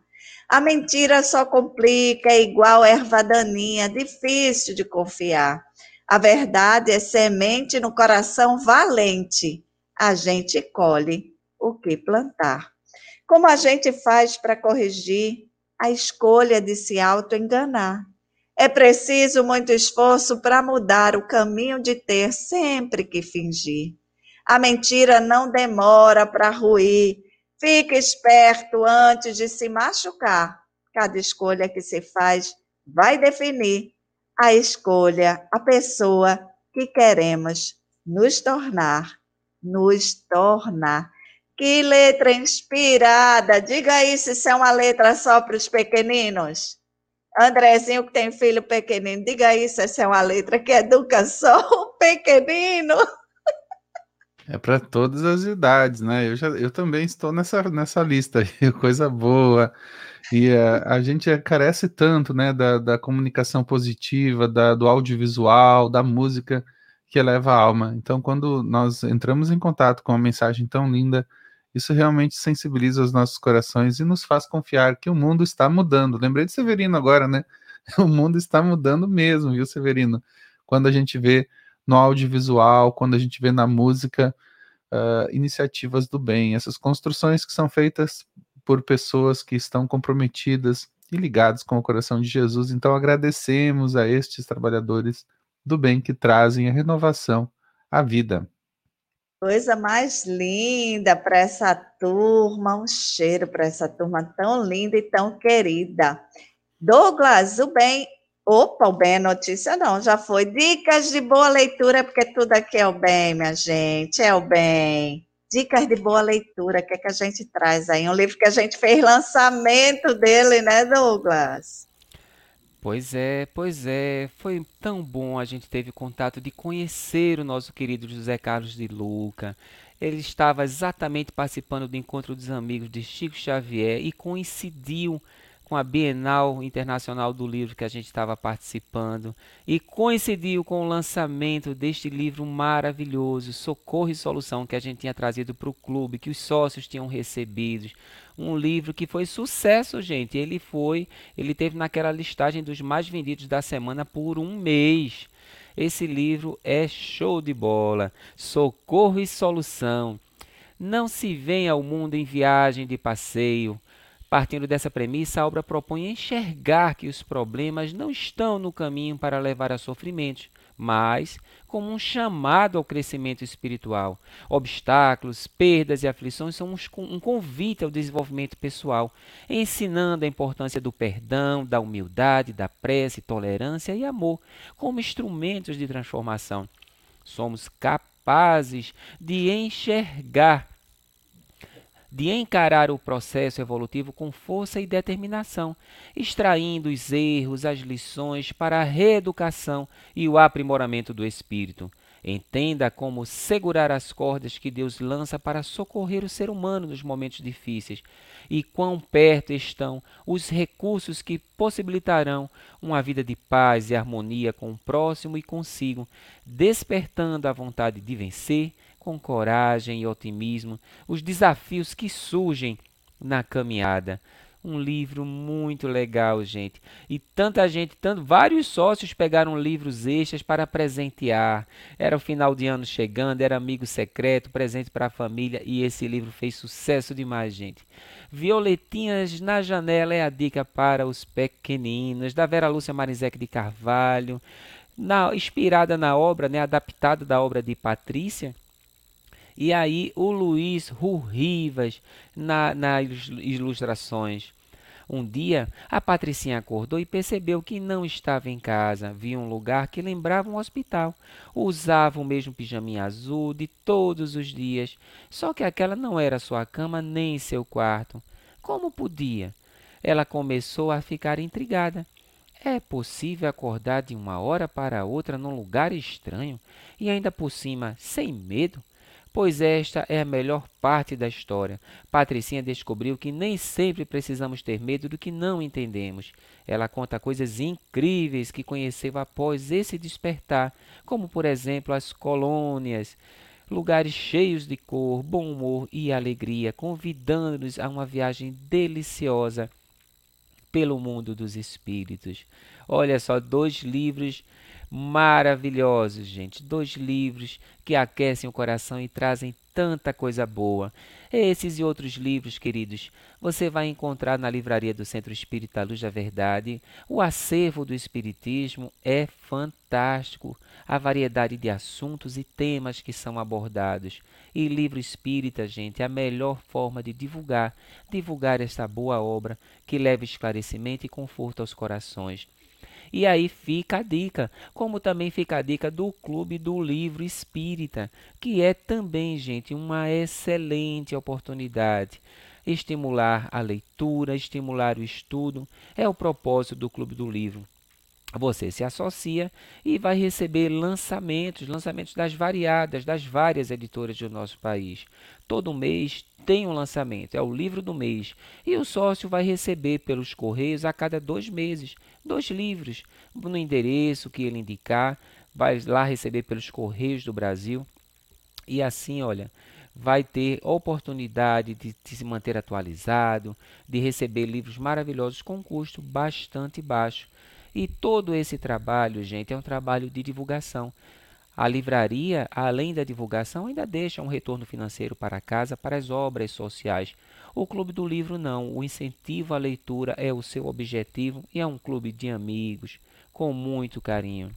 A mentira só complica, é igual erva daninha, difícil de confiar. A verdade é semente no coração valente. A gente colhe o que plantar. Como a gente faz para corrigir a escolha de se auto-enganar? É preciso muito esforço para mudar o caminho de ter sempre que fingir. A mentira não demora para ruir. Fique esperto antes de se machucar. Cada escolha que se faz vai definir a escolha, a pessoa que queremos nos tornar. Nos tornar. Que letra inspirada! Diga aí se isso é uma letra só para os pequeninos. Andrezinho, que tem filho pequenino, diga isso, essa é uma letra que educa só o pequenino. É para todas as idades, né? Eu, já, eu também estou nessa, nessa lista aí, coisa boa. E uh, a gente carece tanto, né, da, da comunicação positiva, da, do audiovisual, da música que eleva a alma. Então, quando nós entramos em contato com uma mensagem tão linda, isso realmente sensibiliza os nossos corações e nos faz confiar que o mundo está mudando. Lembrei de Severino agora, né? O mundo está mudando mesmo, viu, Severino? Quando a gente vê no audiovisual, quando a gente vê na música uh, iniciativas do bem, essas construções que são feitas por pessoas que estão comprometidas e ligadas com o coração de Jesus. Então agradecemos a estes trabalhadores do bem que trazem a renovação à vida. Coisa mais linda para essa turma, um cheiro para essa turma tão linda e tão querida. Douglas, o bem. Opa, o bem é notícia não, já foi. Dicas de boa leitura, porque tudo aqui é o bem, minha gente, é o bem. Dicas de boa leitura, o que, é que a gente traz aí? Um livro que a gente fez lançamento dele, né, Douglas? Pois é, pois é. Foi tão bom a gente teve contato de conhecer o nosso querido José Carlos de Luca. Ele estava exatamente participando do encontro dos amigos de Chico Xavier e coincidiu com a Bienal Internacional do Livro que a gente estava participando e coincidiu com o lançamento deste livro maravilhoso, Socorro e Solução, que a gente tinha trazido para o clube, que os sócios tinham recebido. Um livro que foi sucesso, gente. Ele foi, ele teve naquela listagem dos mais vendidos da semana por um mês. Esse livro é show de bola. Socorro e Solução. Não se vem ao mundo em viagem de passeio Partindo dessa premissa, a obra propõe enxergar que os problemas não estão no caminho para levar a sofrimentos, mas como um chamado ao crescimento espiritual. Obstáculos, perdas e aflições são um convite ao desenvolvimento pessoal, ensinando a importância do perdão, da humildade, da prece, tolerância e amor como instrumentos de transformação. Somos capazes de enxergar de encarar o processo evolutivo com força e determinação, extraindo os erros, as lições para a reeducação e o aprimoramento do espírito. Entenda como segurar as cordas que Deus lança para socorrer o ser humano nos momentos difíceis e quão perto estão os recursos que possibilitarão uma vida de paz e harmonia com o próximo e consigo, despertando a vontade de vencer com coragem e otimismo os desafios que surgem na caminhada. Um livro muito legal, gente. E tanta gente, tanto vários sócios pegaram livros extras para presentear. Era o final de ano chegando, era amigo secreto, presente para a família e esse livro fez sucesso demais, gente. Violetinhas na janela é a dica para os pequeninos, da Vera Lúcia Marizek de Carvalho, na, inspirada na obra, né, adaptada da obra de Patrícia E aí o Luiz Rurrivas na, nas ilustrações. Um dia, a Patricinha acordou e percebeu que não estava em casa. Viu um lugar que lembrava um hospital. Usava o mesmo pijaminha azul de todos os dias. Só que aquela não era sua cama nem seu quarto. Como podia? Ela começou a ficar intrigada. É possível acordar de uma hora para outra num lugar estranho e ainda por cima sem medo? Pois esta é a melhor parte da história. Patricinha descobriu que nem sempre precisamos ter medo do que não entendemos. Ela conta coisas incríveis que conheceu após esse despertar, como por exemplo as colônias, lugares cheios de cor, bom humor e alegria, convidando-nos a uma viagem deliciosa pelo mundo dos espíritos. Olha só, dois livros maravilhosos, gente. Dois livros que aquecem o coração e trazem tanta coisa boa. Esses e outros livros, queridos, você vai encontrar na livraria do Centro Espírita Luz da Verdade. O acervo do Espiritismo é fantástico. A variedade de assuntos e temas que são abordados. E livro espírita, gente, é a melhor forma de divulgar, divulgar esta boa obra que leva esclarecimento e conforto aos corações. E aí fica a dica, como também fica a dica do Clube do Livro Espírita, que é também, gente, uma excelente oportunidade. Estimular a leitura, estimular o estudo, é o propósito do Clube do Livro. Você se associa e vai receber lançamentos, lançamentos das variadas, das várias editoras do nosso país. Todo mês tem um lançamento, é o livro do mês. E o sócio vai receber pelos correios a cada dois meses dois livros no endereço que ele indicar, vai lá receber pelos correios do Brasil. E assim, olha, vai ter oportunidade de, de, se manter atualizado, de receber livros maravilhosos com custo bastante baixo. E todo esse trabalho, gente, é um trabalho de divulgação. A livraria, além da divulgação, ainda deixa um retorno financeiro para casa para as obras sociais. O Clube do Livro não, o incentivo à leitura é o seu objetivo e é um clube de amigos, com muito carinho.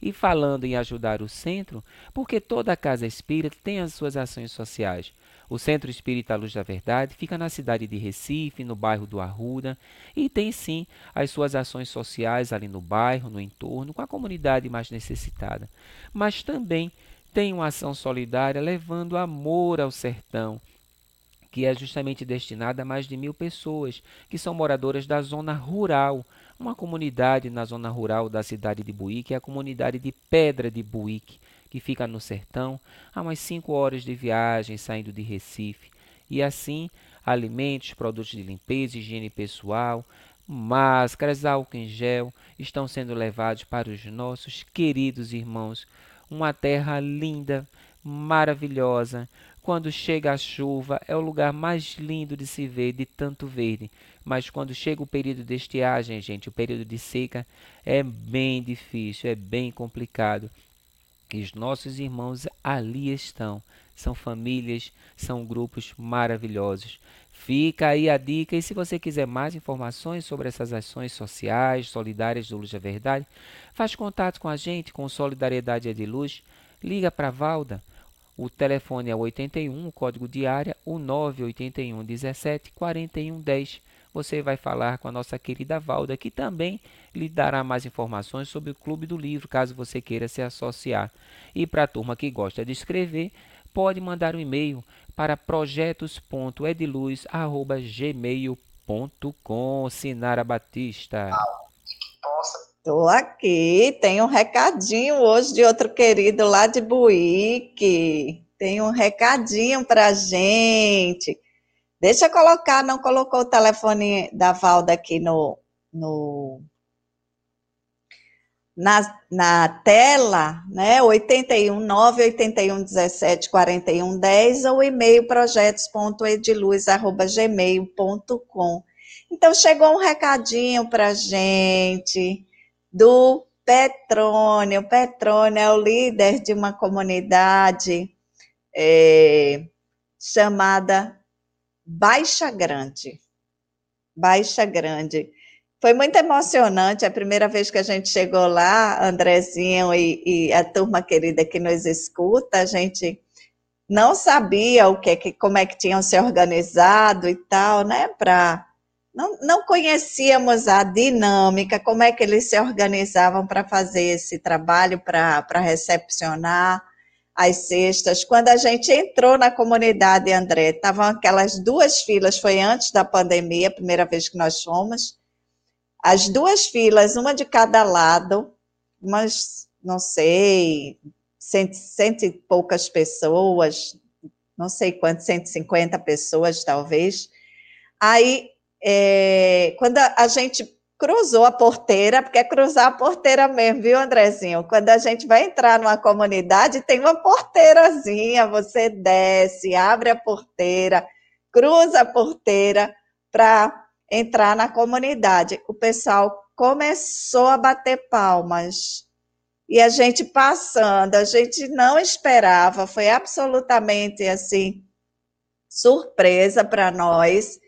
E falando em ajudar o centro, porque toda casa espírita tem as suas ações sociais. O Centro Espírita Luz da Verdade fica na cidade de Recife, no bairro do Arruda, e tem sim as suas ações sociais ali no bairro, no entorno, com a comunidade mais necessitada. Mas também tem uma ação solidária levando amor ao sertão, que é justamente destinada a mais de mil pessoas, que são moradoras da zona rural. Uma comunidade na zona rural da cidade de Buíque é a comunidade de Pedra de Buíque que fica no sertão, a umas 5 horas de viagem saindo de Recife. E assim, alimentos, produtos de limpeza, higiene pessoal, máscaras, álcool em gel estão sendo levados para os nossos queridos irmãos. Uma terra linda, maravilhosa. Quando chega a chuva, é o lugar mais lindo de se ver, de tanto verde. Mas quando chega o período de estiagem, gente, o período de seca, é bem difícil, é bem complicado que os nossos irmãos ali estão. São famílias, são grupos maravilhosos. Fica aí a dica e se você quiser mais informações sobre essas ações sociais, solidárias do Luz da Verdade, faz contato com a gente, com Solidariedade é de Luz, liga para Valda. O telefone é 81, o código de área, o 981 17 41 10 você vai falar com a nossa querida Valda, que também lhe dará mais informações sobre o Clube do Livro, caso você queira se associar. E para a turma que gosta de escrever, pode mandar um e-mail para projetos.ediluz.gmail.com Sinara Batista. Estou aqui, tem um recadinho hoje de outro querido lá de Buíque. Tem um recadinho para gente. Deixa eu colocar, não colocou o telefone da Valda aqui no, no na, na tela, né? 81 981 17 41 10 ou e-mail projetos.ediluz@gmail.com. Então chegou um recadinho para gente do Petrônio. Petrônio é o líder de uma comunidade é, chamada Baixa Grande. Baixa Grande. Foi muito emocionante a primeira vez que a gente chegou lá, Andrezinho e, e, a turma querida que nos escuta, a gente não sabia o que, como é que tinham se organizado e tal, né? Para não, não conhecíamos a dinâmica, como é que eles se organizavam para fazer esse trabalho, para recepcionar as cestas. Quando a gente entrou na comunidade, André, estavam aquelas duas filas, foi antes da pandemia, a primeira vez que nós fomos, as duas filas, uma de cada lado, umas, não sei, cento, cento e poucas pessoas, não sei quanto, 150 pessoas talvez. Aí é, quando a, a, gente cruzou a porteira, porque é cruzar a porteira mesmo, viu, Andrezinho? Quando a gente vai entrar numa comunidade, tem uma porteirazinha, você desce, abre a porteira, cruza a porteira para entrar na comunidade. O pessoal começou a bater palmas. E a gente passando, a gente não esperava, foi absolutamente assim surpresa para nós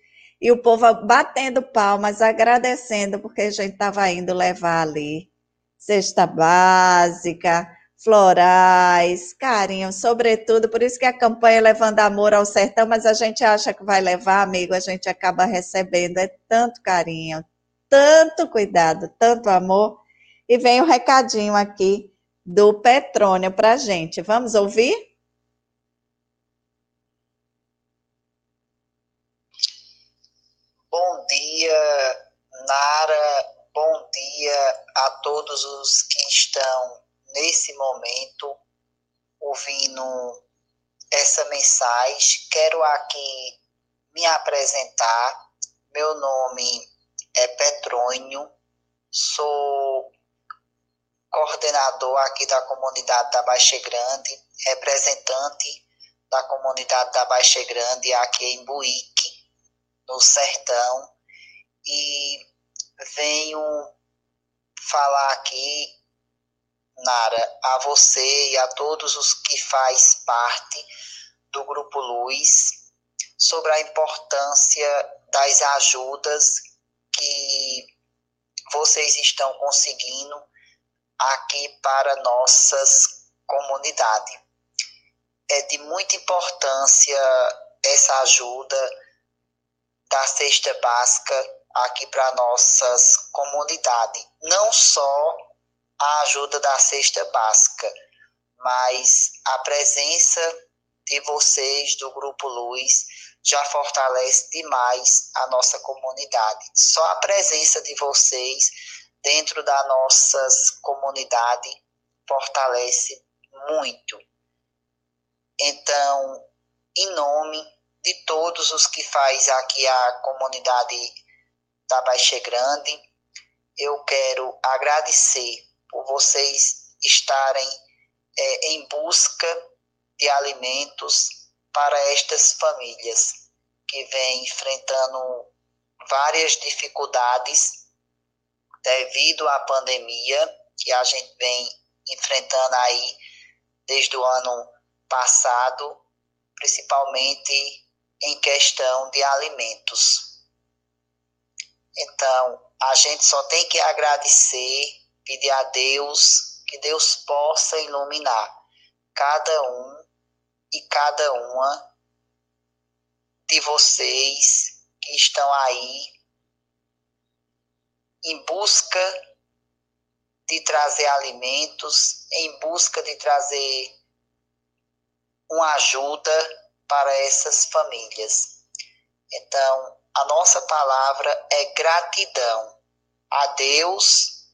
e o povo batendo palmas, agradecendo, porque a gente estava indo levar ali cesta básica, florais, carinho, sobretudo, por isso que a campanha é Levando Amor ao Sertão, mas a gente acha que vai levar, amigo, a gente acaba recebendo, é tanto carinho, tanto cuidado, tanto amor. E vem o recadinho aqui do Petrônio para gente. Vamos ouvir? Bom dia, Nara. Bom dia a todos os que estão nesse momento ouvindo essa mensagem. Quero aqui me apresentar. Meu nome é Petrônio, sou coordenador aqui da comunidade da Baixa Grande, representante da comunidade da Baixa Grande aqui em Buíque no sertão e venho falar aqui, Nara, a você e a todos os que faz parte do Grupo Luz sobre a importância das ajudas que vocês estão conseguindo aqui para nossas comunidades. É de muita importância essa ajuda da cesta básica aqui para nossas comunidades. Não só a ajuda da cesta básica, mas a presença de vocês do Grupo Luz já fortalece demais a nossa comunidade. Só a presença de vocês dentro da nossas comunidade fortalece muito. Então, em nome de todos os que faz aqui a comunidade da Baixa Grande. Eu quero agradecer por vocês estarem é, em busca de alimentos para estas famílias que vêm enfrentando várias dificuldades devido à pandemia que a gente vem enfrentando aí desde o ano passado, principalmente em questão de alimentos. Então, a gente só tem que agradecer, pedir a Deus que Deus possa iluminar cada um e cada uma de vocês que estão aí em busca de trazer alimentos, em busca de trazer uma ajuda para essas famílias. Então, a nossa palavra é gratidão a Deus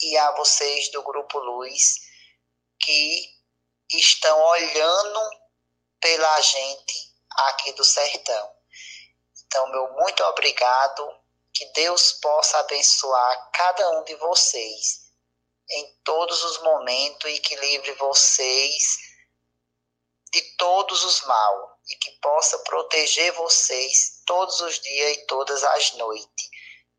e a vocês do Grupo Luz que estão olhando pela gente aqui do sertão. Então, meu muito obrigado. Que Deus possa abençoar cada um de vocês em todos os momentos e que livre vocês de todos os mal e que possa proteger vocês todos os dias e todas as noites.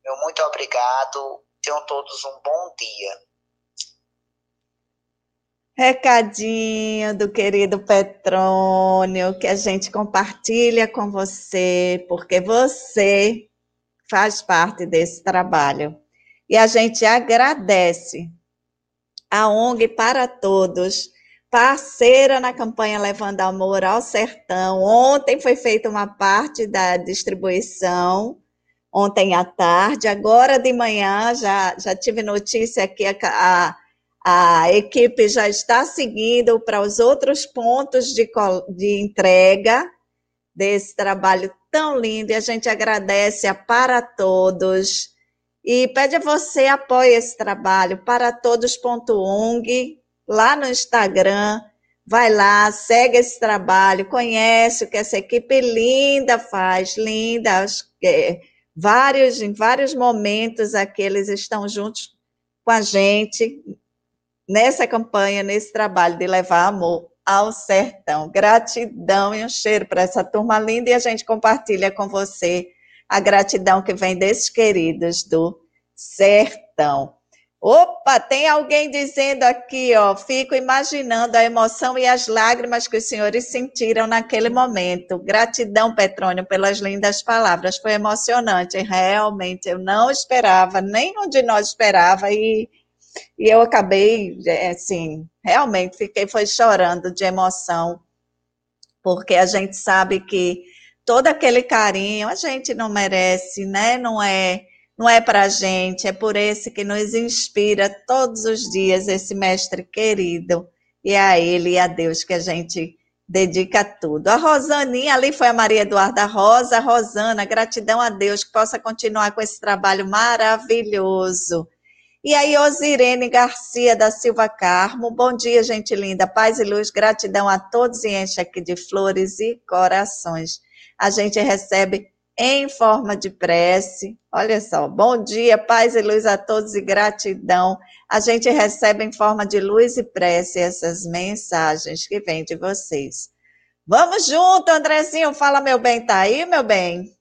Meu muito obrigado. Tenham todos um bom dia. Recadinho do querido Petrônio, que a gente compartilha com você, porque você faz parte desse trabalho. E a gente agradece a ONG para Todos parceira na campanha Levando Amor ao Sertão. Ontem foi feita uma parte da distribuição, ontem à tarde, agora de manhã já, já tive notícia que a, a, a equipe já está seguindo para os outros pontos de, de entrega desse trabalho tão lindo. E a gente agradece a para todos. E pede a você apoie esse trabalho. Para todos.ung lá no Instagram. Vai lá, segue esse trabalho, conhece o que essa equipe linda faz, linda. É, vários, em vários momentos aqui eles estão juntos com a gente nessa campanha, nesse trabalho de levar amor ao sertão. Gratidão e um cheiro para essa turma linda e a gente compartilha com você a gratidão que vem desses queridos do sertão. Opa, tem alguém dizendo aqui, ó, fico imaginando a emoção e as lágrimas que os senhores sentiram naquele momento. Gratidão, Petrônio, pelas lindas palavras. Foi emocionante, realmente. Eu não esperava, nenhum de nós esperava e, e eu acabei, é, assim, realmente fiquei foi chorando de emoção, porque a gente sabe que todo aquele carinho a gente não merece, né? Não é não é para a gente, é por esse que nos inspira todos os dias, esse mestre querido. E a ele e a Deus que a gente dedica tudo. A Rosaninha, ali foi a Maria Eduarda Rosa. Rosana, gratidão a Deus que possa continuar com esse trabalho maravilhoso. E aí, Osirene Garcia da Silva Carmo, bom dia, gente linda, paz e luz, gratidão a todos e enche aqui de flores e corações. A gente recebe em forma de prece. Olha só, bom dia, paz e luz a todos e gratidão. A gente recebe em forma de luz e prece essas mensagens que vêm de vocês. Vamos junto, Andrezinho, fala meu bem, tá aí, meu bem?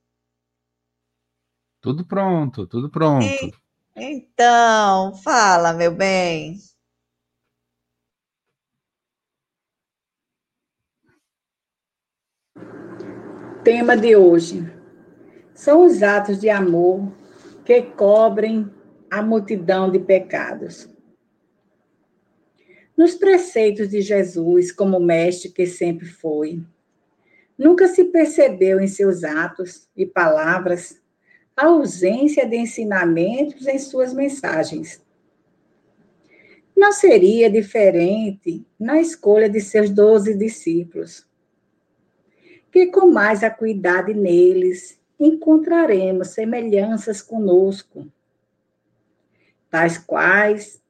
Tudo pronto, tudo pronto. E, então, fala, meu bem. Tema de hoje: são os atos de amor que cobrem a multidão de pecados. Nos preceitos de Jesus, como mestre que sempre foi, nunca se percebeu em seus atos e palavras a ausência de ensinamentos em suas mensagens. Não seria diferente na escolha de seus doze discípulos, que com mais acuidade neles encontraremos semelhanças conosco, tais quais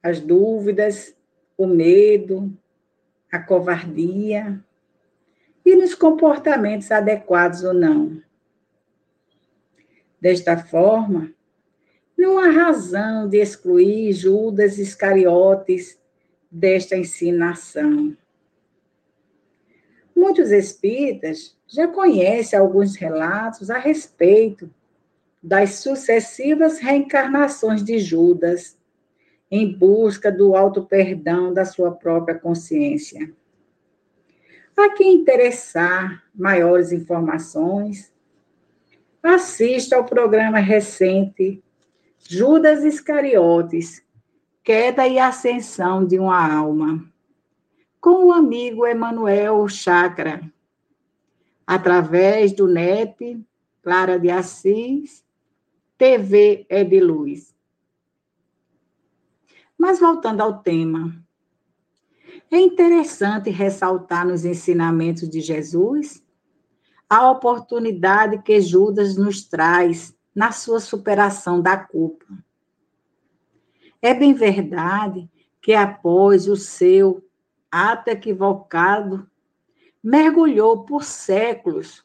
as dúvidas, o medo, a covardia e nos comportamentos adequados ou não. Desta forma, não há razão de excluir Judas Iscariotes desta ensinação. Muitos espíritas já conhecem alguns relatos a respeito das sucessivas reencarnações de Judas em busca do auto-perdão da sua própria consciência. A quem interessar maiores informações, assista ao programa recente Judas Iscariotes, Queda e Ascensão de uma Alma com o amigo Emanuel Chakra, através do NEP, Clara de Assis, TV é de Luz. Mas voltando ao tema, é interessante ressaltar nos ensinamentos de Jesus a oportunidade que Judas nos traz na sua superação da culpa. É bem verdade que após o seu ato equivocado, mergulhou por séculos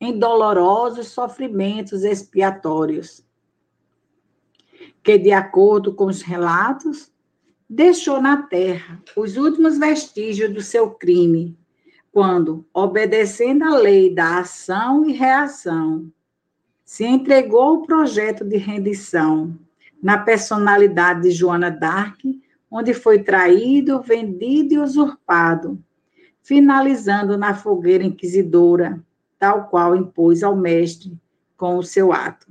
em dolorosos sofrimentos expiatórios, que, de acordo com os relatos, deixou na terra os últimos vestígios do seu crime, quando, obedecendo à lei da ação e reação, se entregou ao projeto de rendição na personalidade de Joana d'Arc onde foi traído, vendido e usurpado, finalizando na fogueira inquisidora, tal qual impôs ao mestre com o seu ato.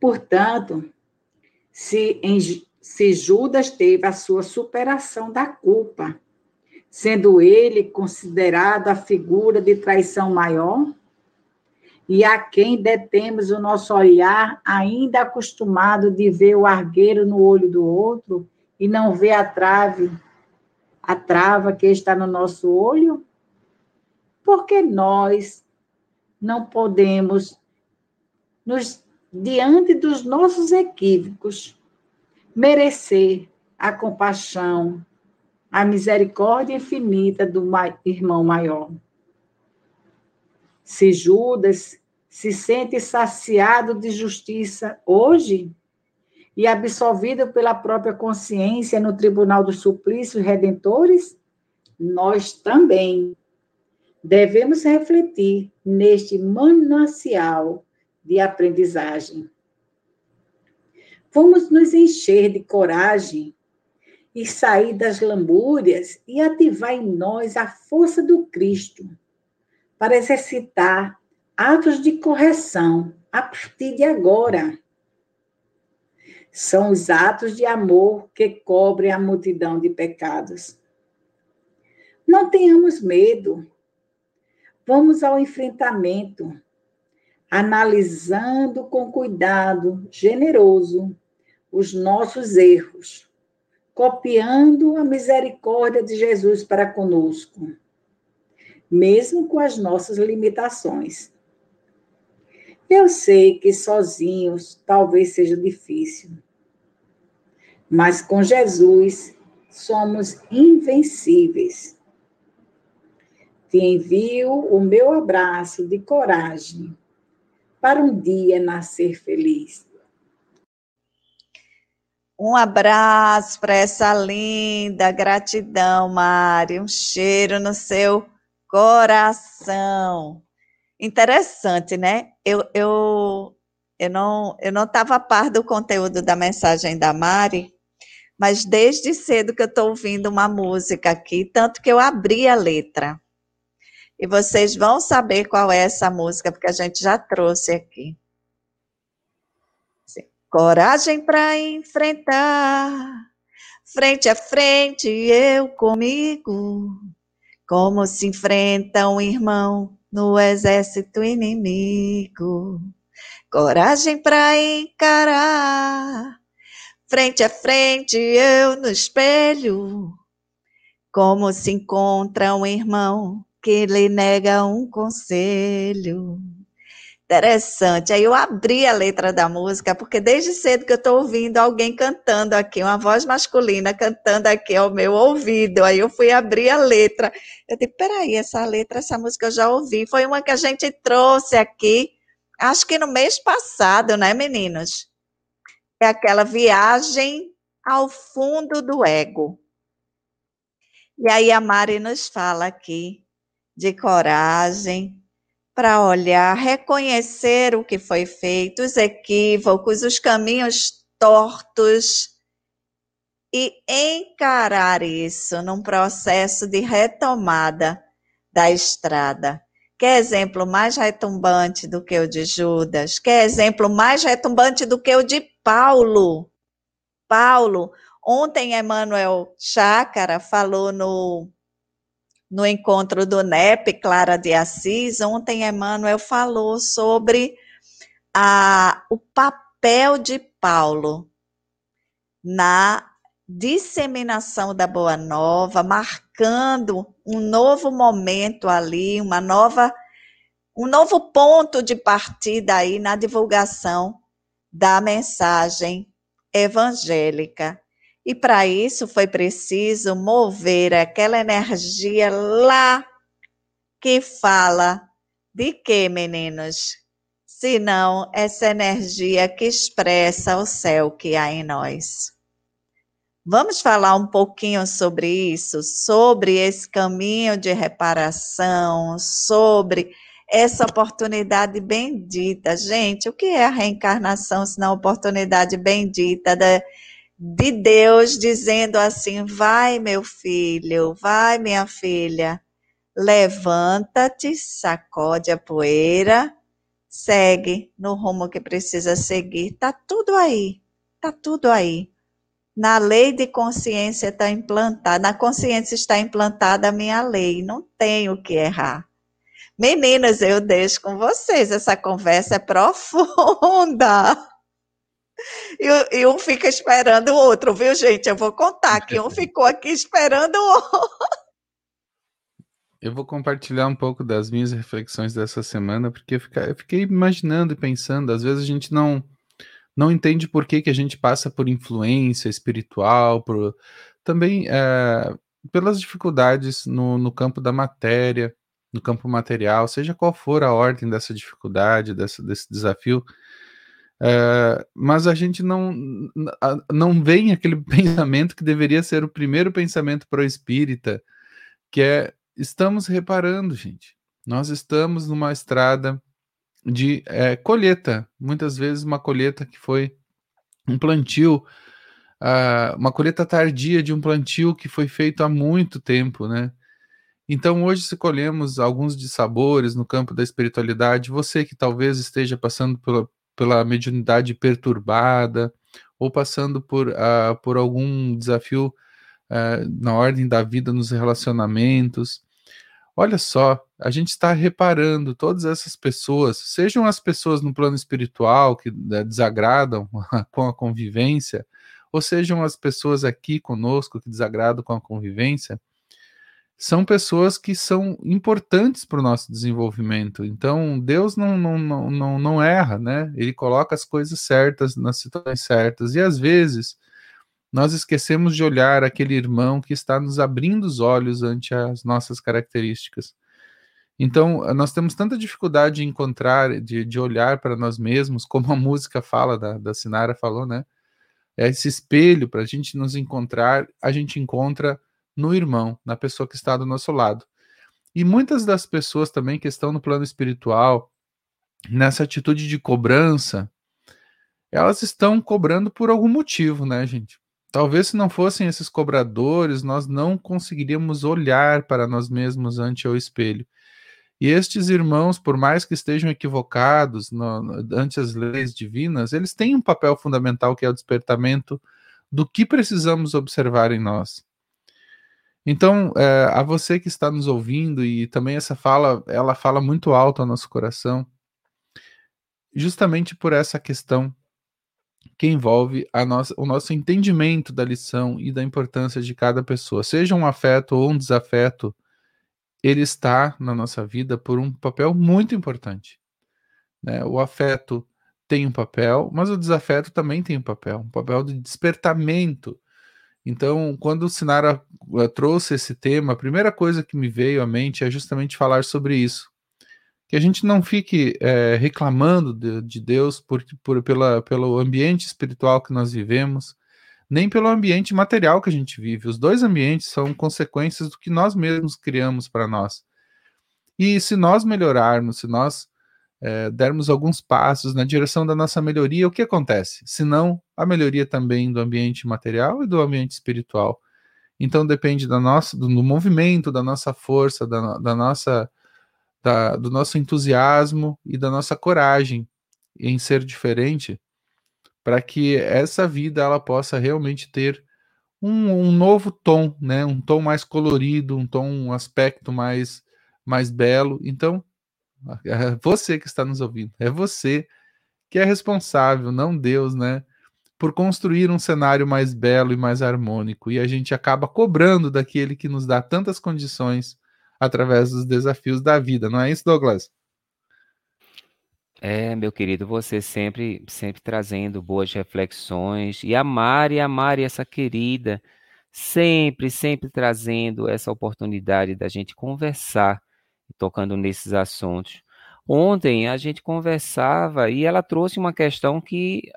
Portanto, se, em, se Judas teve a sua superação da culpa, sendo ele considerado a figura de traição maior? E a quem detemos o nosso olhar, ainda acostumado de ver o argueiro no olho do outro e não ver a trave, a trava que está no nosso olho? Porque nós não podemos, nos, diante dos nossos equívocos, merecer a compaixão, a misericórdia infinita do irmão maior. Se Judas se sente saciado de justiça hoje e absolvido pela própria consciência no tribunal dos suplícios redentores, nós também devemos refletir neste manancial de aprendizagem. Vamos nos encher de coragem e sair das lambúrias e ativar em nós a força do Cristo para exercitar atos de correção a partir de agora. São os atos de amor que cobrem a multidão de pecados. Não tenhamos medo. Vamos ao enfrentamento, analisando com cuidado generoso os nossos erros, copiando a misericórdia de Jesus para conosco, mesmo com as nossas limitações. Eu sei que sozinhos talvez seja difícil, mas com Jesus somos invencíveis. Te envio o meu abraço de coragem para um dia nascer feliz. Um abraço para essa linda, gratidão, Mari. Um cheiro no seu coração. Interessante, né? Eu, eu, eu não eu não estava a par do conteúdo da mensagem da Mari, mas desde cedo que eu estou ouvindo uma música aqui, tanto que eu abri a letra. E vocês vão saber qual é essa música, porque a gente já trouxe aqui. Coragem para enfrentar, frente a frente, eu comigo. Como se enfrenta um irmão no exército inimigo. Coragem para encarar, frente a frente, eu no espelho. Como se encontra um irmão que lhe nega um conselho. Interessante. Aí eu abri a letra da música, porque desde cedo que eu estou ouvindo alguém cantando aqui, uma voz masculina cantando aqui ao meu ouvido. Aí eu fui abrir a letra. Eu disse, peraí, essa letra, essa música eu já ouvi. Foi uma que a gente trouxe aqui, acho que no mês passado, né, meninos? É aquela viagem ao fundo do ego. E aí a Mari nos fala aqui de coragem, para olhar, reconhecer o que foi feito, os equívocos, os caminhos tortos e encarar isso num processo de retomada da estrada. Quer exemplo mais retumbante do que o de Judas? Quer exemplo mais retumbante do que o de Paulo? Paulo, ontem Emmanuel Chácara falou no no encontro do NEP, Clara de Assis, ontem Emmanuel falou sobre a, o papel de Paulo na disseminação da Boa Nova, marcando um novo momento ali, uma nova, um novo ponto de partida aí na divulgação da mensagem evangélica. E para isso foi preciso mover aquela energia lá que fala de quê, meninos? Se não essa energia que expressa o céu que há em nós. Vamos falar um pouquinho sobre isso, sobre esse caminho de reparação, sobre essa oportunidade bendita. Gente, o que é a reencarnação se não a oportunidade bendita de Deus dizendo assim: vai, meu filho, vai, minha filha, levanta-te, sacode a poeira, segue no rumo que precisa seguir. Tá tudo aí, tá tudo aí. Na lei de consciência está implantada, na consciência está implantada a minha lei, não tenho que errar. Meninas, eu deixo com vocês, essa conversa é profunda. E, e, um fica esperando o outro, viu, gente? Eu vou contar que um ficou aqui esperando o outro. Eu vou compartilhar um pouco das minhas reflexões dessa semana, porque eu fiquei imaginando e pensando, às vezes a gente não não entende por que, que a gente passa por influência espiritual, por também é, pelas dificuldades no, no campo da matéria, no campo material, seja qual for a ordem dessa dificuldade, dessa, desse desafio, é, mas a gente não, não vem aquele pensamento que deveria ser o primeiro pensamento pro espírita, que é estamos reparando, gente. Nós estamos numa estrada de é, colheita, muitas vezes uma colheita que foi um plantio, uh, uma colheita tardia de um plantio que foi feito há muito tempo, né? Então, hoje, se colhemos alguns de sabores no campo da espiritualidade, você que talvez esteja passando pela, pela mediunidade perturbada, ou passando por, uh, por algum desafio uh, na ordem da vida nos relacionamentos. Olha só, a gente está reparando todas essas pessoas, sejam as pessoas no plano espiritual que né, desagradam com a convivência, ou sejam as pessoas aqui conosco que desagradam com a convivência, são pessoas que são importantes para o nosso desenvolvimento. Então, Deus não, não, não, não, erra, né? Ele coloca as coisas certas nas situações certas. E às vezes, nós esquecemos de olhar aquele irmão que está nos abrindo os olhos ante as nossas características. Então, nós temos tanta dificuldade de encontrar, de, de olhar para nós mesmos, como a música fala, da, da Sinara falou, né? É esse espelho para a gente nos encontrar, a gente encontra no irmão, na pessoa que está do nosso lado. E muitas das pessoas também que estão no plano espiritual, nessa atitude de cobrança, elas estão cobrando por algum motivo, né, gente? Talvez se não fossem esses cobradores, nós não conseguiríamos olhar para nós mesmos ante o espelho. E estes irmãos, por mais que estejam equivocados no, no, ante as leis divinas, eles têm um papel fundamental que é o despertamento do que precisamos observar em nós. Então, é, a você que está nos ouvindo, e também essa fala, ela fala muito alto ao nosso coração, justamente por essa questão que envolve nossa, o nosso entendimento da lição e da importância de cada pessoa, seja um afeto ou um desafeto, ele está na nossa vida por um papel muito importante. Né? O afeto tem um papel, mas o desafeto também tem um papel, um papel de despertamento então, quando o Sinara eh, trouxe esse tema, a primeira coisa que me veio à mente é justamente falar sobre isso. Que a gente não fique é, reclamando de, de, Deus por, por, pela, pelo ambiente espiritual que nós vivemos, nem pelo ambiente material que a gente vive. Os dois ambientes são consequências do que nós mesmos criamos para nós. E se nós melhorarmos, se nós é, dermos alguns passos na direção da nossa melhoria, o que acontece? Se não, a melhoria também do ambiente material e do ambiente espiritual. Então depende da nossa, do, do movimento, da nossa força, da, da nossa, da, do nosso entusiasmo e da nossa coragem em ser diferente, para que essa vida ela possa realmente ter um, um, novo tom, né? Um tom mais colorido, um tom, um aspecto mais mais belo. Então é você que está nos ouvindo, é você que é responsável, não Deus, né? Por construir um cenário mais belo e mais harmônico. E a gente acaba cobrando daquele que nos dá tantas condições através dos desafios da vida, não é isso, Douglas? É, meu querido, você sempre, sempre trazendo boas reflexões. E a Mari, a Mari, essa querida, sempre, sempre trazendo essa oportunidade da gente conversar tocando nesses assuntos. Ontem a gente conversava e ela trouxe uma questão que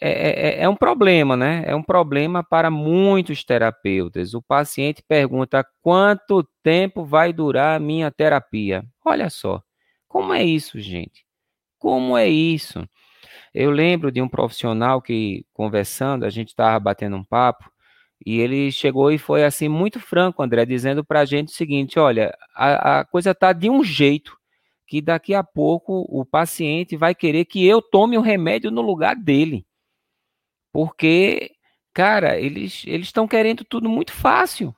é, é, é, é um problema, né? É um problema para muitos terapeutas. O paciente pergunta quanto tempo vai durar a minha terapia. Olha só, como é isso, gente? Como é isso? Eu lembro de um profissional que, conversando, a gente estava batendo um papo, e ele chegou e foi assim muito franco, André, dizendo para a gente o seguinte: olha, a, a coisa está de um jeito que daqui a pouco o paciente vai querer que eu tome o remédio no lugar dele, porque cara, eles estão querendo tudo muito fácil.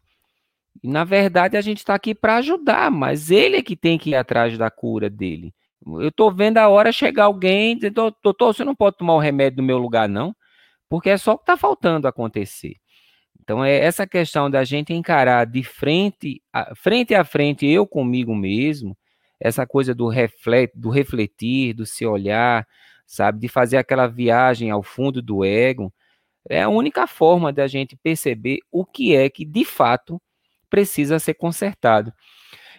E, na verdade, a gente está aqui para ajudar, mas ele é que tem que ir atrás da cura dele. Eu estou vendo a hora chegar alguém dizendo, doutor, você não pode tomar o remédio no meu lugar, não, porque é só o que está faltando acontecer. Então, é essa questão da gente encarar de frente a, frente, a frente, eu comigo mesmo, essa coisa do, reflet, do refletir, do se olhar, sabe, de fazer aquela viagem ao fundo do ego, é a única forma da gente perceber o que é que de fato precisa ser consertado.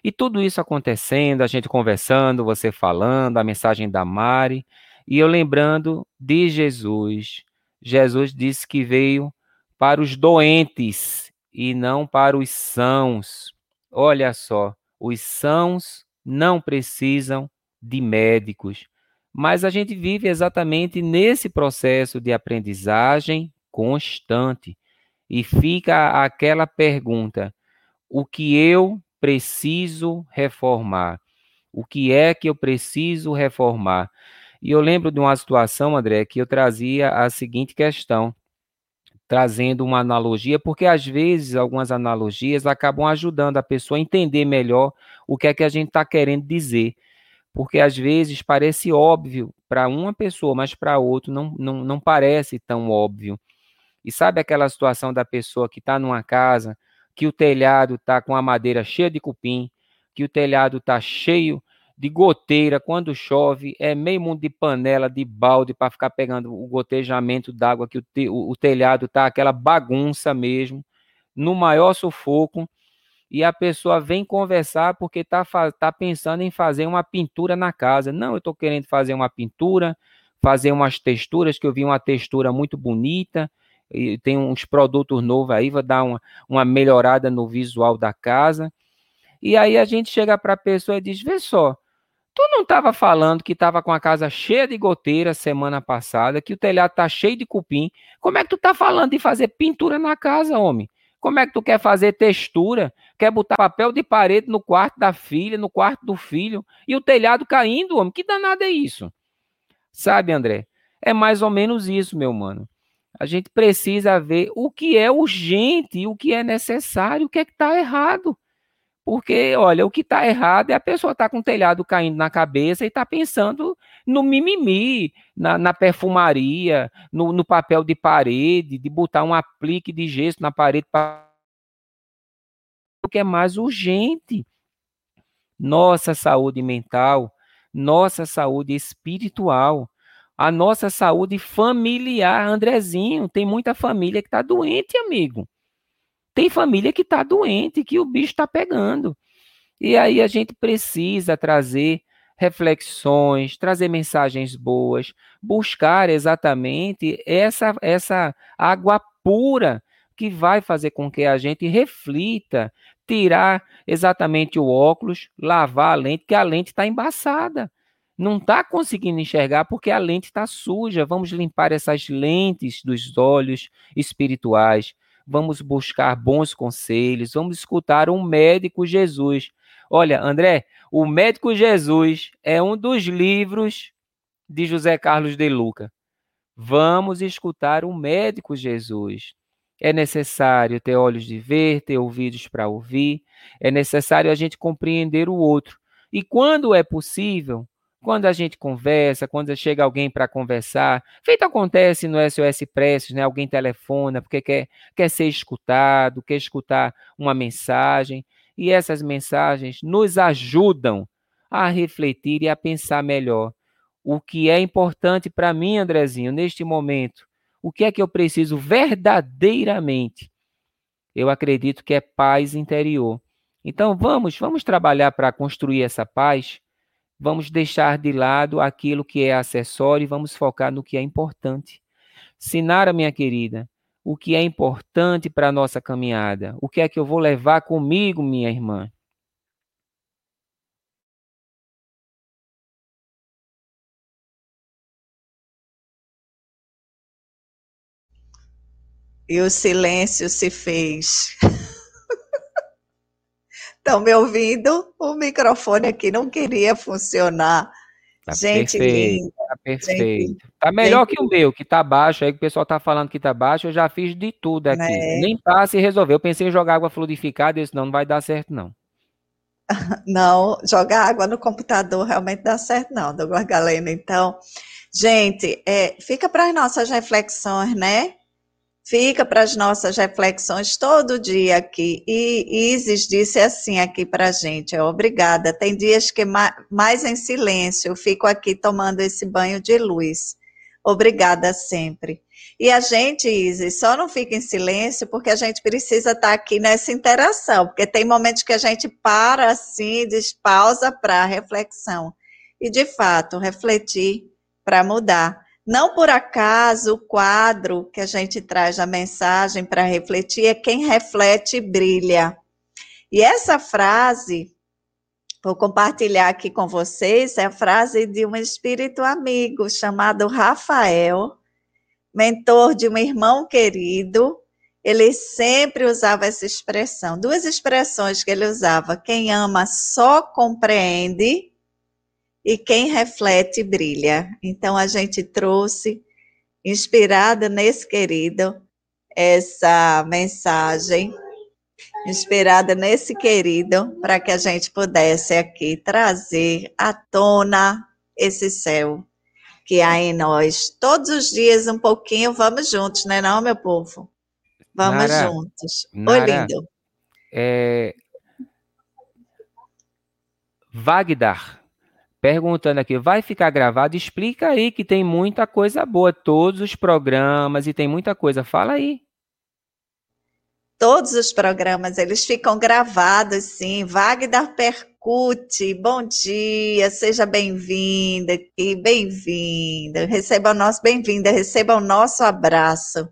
E tudo isso acontecendo, a gente conversando, você falando, a mensagem da Mari, e eu lembrando de Jesus. Jesus disse que veio para os doentes e não para os sãos. Olha só, os sãos não precisam de médicos, mas a gente vive exatamente nesse processo de aprendizagem constante. E fica aquela pergunta: o que eu preciso reformar? O que é que eu preciso reformar? E eu lembro de uma situação, André, que eu trazia a seguinte questão, trazendo uma analogia, porque às vezes algumas analogias acabam ajudando a pessoa a entender melhor o que é que a gente está querendo dizer. Porque às vezes parece óbvio para uma pessoa, mas para outro não, não, não parece tão óbvio. E sabe aquela situação da pessoa que está numa casa que o telhado está com a madeira cheia de cupim, que o telhado está cheio de goteira quando chove, é meio mundo de panela, de balde para ficar pegando o gotejamento d'água, que o, te, o, o telhado está aquela bagunça mesmo, no maior sufoco, e a pessoa vem conversar porque está tá pensando em fazer uma pintura na casa. Não, eu estou querendo fazer uma pintura, fazer umas texturas, que eu vi uma textura muito bonita, e tem uns produtos novos aí, vai dar uma, uma melhorada no visual da casa. E aí a gente chega para a pessoa e diz: vê só, tu não estava falando que estava com a casa cheia de goteira semana passada, que o telhado tá cheio de cupim. Como é que tu tá falando de fazer pintura na casa, homem? Como é que tu quer fazer textura? Quer botar papel de parede no quarto da filha, no quarto do filho, e o telhado caindo, homem? Que danado é isso? Sabe, André? É mais ou menos isso, meu mano. A gente precisa ver o que é urgente, o que é necessário, o que é que está errado. Porque, olha, o que está errado é a pessoa estar tá com o telhado caindo na cabeça e está pensando no mimimi, na, na perfumaria, no, no, papel de parede, de botar um aplique de gesso na parede o que é mais urgente. Nossa saúde mental, nossa saúde espiritual a nossa saúde familiar. Andrezinho, tem muita família que está doente, amigo. Tem família que está doente, que o bicho está pegando. E aí a gente precisa trazer reflexões, trazer mensagens boas, buscar exatamente essa, essa água pura que vai fazer com que a gente reflita, tirar exatamente o óculos, lavar a lente, que a lente está embaçada não está conseguindo enxergar porque a lente está suja. Vamos limpar essas lentes dos olhos espirituais. Vamos buscar bons conselhos. Vamos escutar um médico Jesus. Olha, André, o médico Jesus é um dos livros de José Carlos de Luca. Vamos escutar o médico Jesus. É necessário ter olhos de ver, ter ouvidos para ouvir. É necessário a gente compreender o outro. E quando é possível, quando a gente conversa, quando chega alguém para conversar, feito acontece no SOS Presses, né? Alguém telefona porque quer, quer ser escutado, quer escutar uma mensagem, e essas mensagens nos ajudam a refletir e a pensar melhor. O que é importante para mim, Andrezinho, neste momento? O que é que eu preciso verdadeiramente? Eu acredito que é paz interior. Então vamos, vamos trabalhar para construir essa paz Vamos deixar de lado aquilo que é acessório e vamos focar no que é importante. Sinara, minha querida, o que é importante para a nossa caminhada? O que é que eu vou levar comigo, minha irmã? E o silêncio se fez. Estão me ouvindo? O microfone aqui não queria funcionar. Tá Gente perfeito. linda. Tá perfeito. Tá melhor que o meu, que tá baixo, aí que o pessoal tá falando que tá baixo, eu já fiz de tudo aqui. Né? Nem passe e resolveu. Eu pensei em jogar água fluidificada, disse, não, não vai dar certo, não. Não, jogar água no computador realmente dá certo, não, Douglas Galeno. Então, gente, é, fica para as nossas reflexões, né? Fica para as nossas reflexões todo dia aqui. E Isis disse assim aqui para a gente: é, obrigada. Tem dias que mais em silêncio, eu fico aqui tomando esse banho de luz. Obrigada sempre. E a gente, Isis, só não fica em silêncio porque a gente precisa estar aqui nessa interação, porque tem momentos que a gente para assim, diz pausa para reflexão. E, de fato, refletir para mudar. Não por acaso o quadro que a gente traz a mensagem para refletir é quem reflete brilha. E essa frase, vou compartilhar aqui com vocês, é a frase de um espírito amigo chamado Rafael, mentor de um irmão querido. Ele sempre usava essa expressão, duas expressões que ele usava: quem ama só compreende e quem reflete brilha. Então a gente trouxe, inspirada nesse querido, essa mensagem, inspirada nesse querido, para que a gente pudesse aqui trazer à tona esse céu que há em nós. Todos os dias um pouquinho, vamos juntos, né não, meu povo? Vamos Nara, juntos. Nara, Oi, lindo. É... Vagdar perguntando aqui, vai ficar gravado? Explica aí que tem muita coisa boa, todos os programas e tem muita coisa. Fala aí. Todos os programas, eles ficam gravados, sim. Wagner Percute, bom dia, seja bem-vinda aqui, bem-vinda. Receba o nosso, bem-vinda, receba o nosso abraço.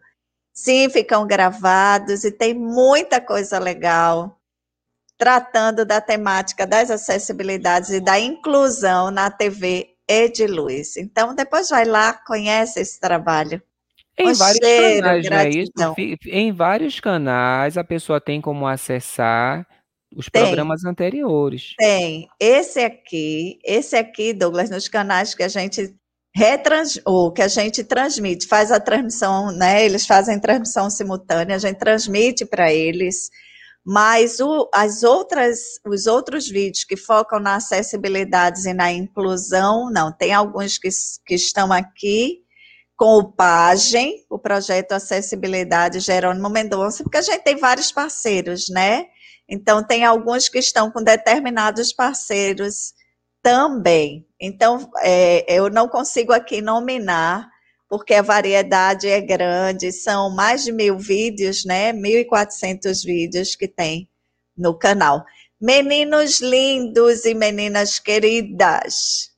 Sim, ficam gravados e tem muita coisa legal tratando da temática das acessibilidades e da inclusão na TV Ediluz. Então, depois vai lá, conhece esse trabalho. Em vários cheiro, canais, não é isso? Em vários canais a pessoa tem como acessar os tem, programas anteriores. Tem. Esse aqui, esse aqui, Douglas, nos canais que a gente retrans, ou que a gente transmite, faz a transmissão, né? Eles fazem transmissão simultânea, a gente transmite para eles mas o, as outras, os outros vídeos que focam na acessibilidade e na inclusão, não, tem alguns que, que estão aqui com o PAGEM, o projeto Acessibilidade Jerônimo Mendonça, porque a gente tem vários parceiros, né? Então, tem alguns que estão com determinados parceiros também. Então, é, eu não consigo aqui nominar porque a variedade é grande, são mais de mil vídeos, né? 1.400 vídeos que tem no canal. Meninos lindos e meninas queridas,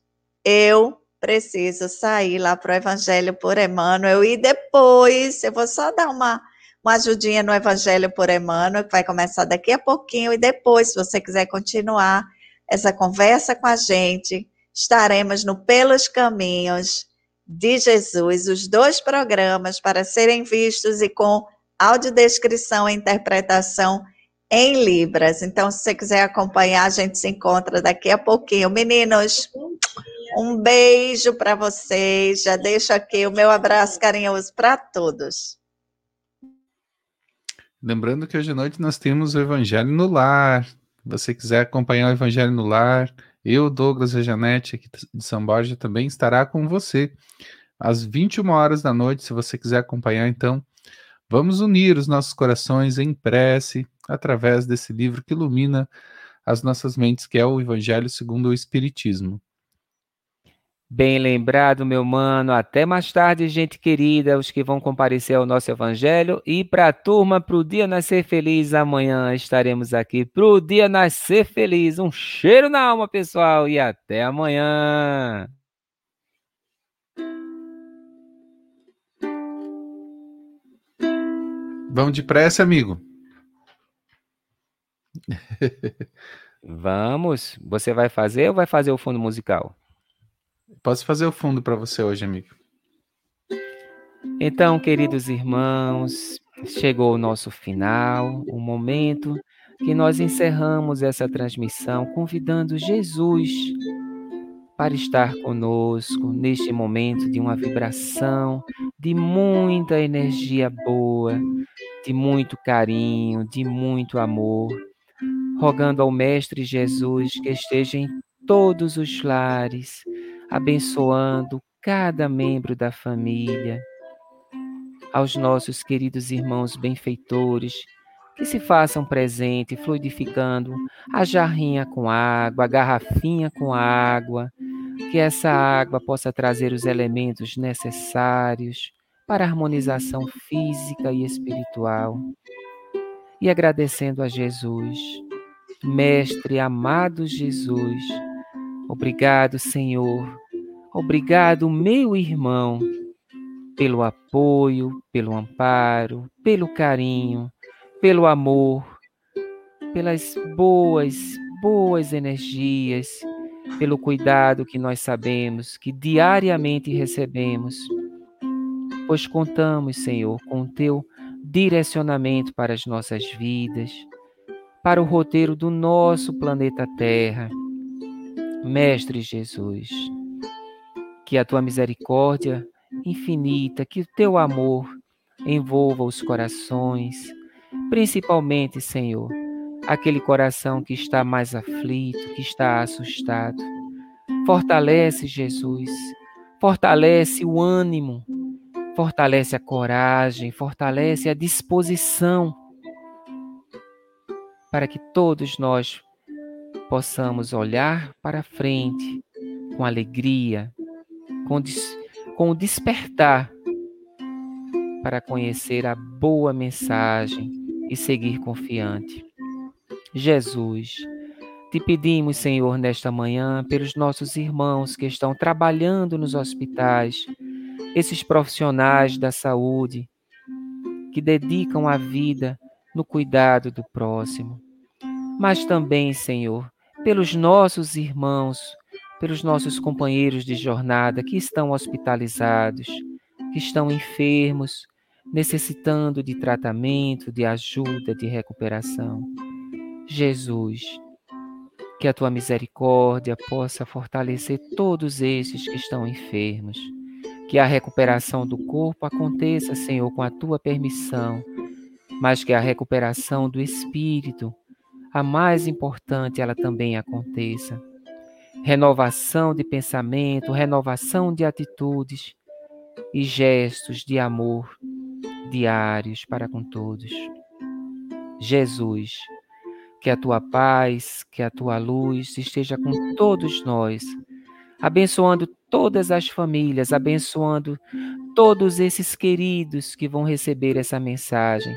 eu preciso sair lá para o Evangelho por Emmanuel e depois eu vou só dar uma, uma ajudinha no Evangelho por Emmanuel, que vai começar daqui a pouquinho, e depois, se você quiser continuar essa conversa com a gente, estaremos no Pelos Caminhos de Jesus, os dois programas para serem vistos e com audiodescrição e interpretação em Libras. Então, se você quiser acompanhar, a gente se encontra daqui a pouquinho. Meninos, um beijo para vocês. Já deixo aqui o meu abraço carinhoso para todos. Lembrando que hoje à noite nós temos o Evangelho no Lar. Se você quiser acompanhar o Evangelho no Lar, eu, Douglas e Janete, aqui de São Borja, também estará com você às 21 horas da noite, se você quiser acompanhar, então, vamos unir os nossos corações em prece através desse livro que ilumina as nossas mentes, que é o Evangelho segundo o Espiritismo. Bem lembrado, meu mano. Até mais tarde, gente querida, os que vão comparecer ao nosso evangelho. E para a turma, para o dia nascer feliz, amanhã estaremos aqui para o dia nascer feliz. Um cheiro na alma, pessoal, e até amanhã. Vamos depressa, amigo. Vamos. Você vai fazer ou vai fazer o fundo musical? Posso fazer o fundo para você hoje, amigo. Então, queridos irmãos, chegou o nosso final, o momento que nós encerramos essa transmissão convidando Jesus para estar conosco neste momento de uma vibração, de muita energia boa, de muito carinho, de muito amor, rogando ao Mestre Jesus que esteja em todos os lares, abençoando cada membro da família, aos nossos queridos irmãos benfeitores, que se façam presente, fluidificando a jarrinha com água, a garrafinha com água, que essa água possa trazer os elementos necessários para a harmonização física e espiritual. E agradecendo a Jesus, Mestre amado Jesus, obrigado, Senhor, obrigado, meu irmão, pelo apoio, pelo amparo, pelo carinho pelo amor, pelas boas, boas energias, pelo cuidado que nós sabemos que diariamente recebemos. Pois contamos, Senhor, com o teu direcionamento para as nossas vidas, para o roteiro do nosso planeta Terra. Mestre Jesus, que a tua misericórdia infinita, que o teu amor envolva os corações, Principalmente, Senhor, aquele coração que está mais aflito, que está assustado. Fortalece, Jesus, fortalece o ânimo, fortalece a coragem, fortalece a disposição para que todos nós possamos olhar para frente com alegria, com, des, com despertar para conhecer a boa mensagem e seguir confiante. Jesus, te pedimos, Senhor, nesta manhã, pelos nossos irmãos que estão trabalhando nos hospitais, esses profissionais da saúde que dedicam a vida no cuidado do próximo. Mas também, Senhor, pelos nossos irmãos, pelos nossos companheiros de jornada que estão hospitalizados, que estão enfermos, necessitando de tratamento, de ajuda, de recuperação. Jesus, que a tua misericórdia possa fortalecer todos esses que estão enfermos. Que a recuperação do corpo aconteça, Senhor, com a tua permissão, mas que a recuperação do espírito, a mais importante, ela também aconteça. Renovação de pensamento, renovação de atitudes e gestos de amor diários para com todos. Jesus, que a tua paz, que a tua luz esteja com todos nós, abençoando todas as famílias, abençoando todos esses queridos que vão receber essa mensagem,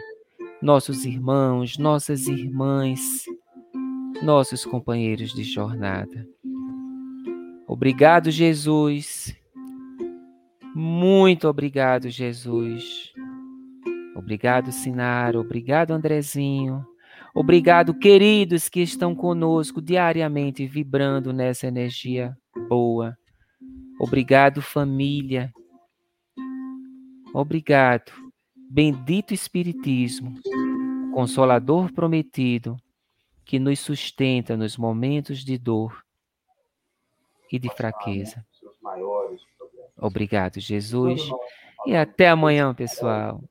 nossos irmãos, nossas irmãs, nossos companheiros de jornada. Obrigado, Jesus. Muito obrigado, Jesus. Obrigado, Sinara. Obrigado, Andrezinho. Obrigado, queridos que estão conosco diariamente vibrando nessa energia boa. Obrigado, família. Obrigado. Bendito Espiritismo, Consolador prometido, que nos sustenta nos momentos de dor e de fraqueza. Obrigado, Jesus. E até amanhã, pessoal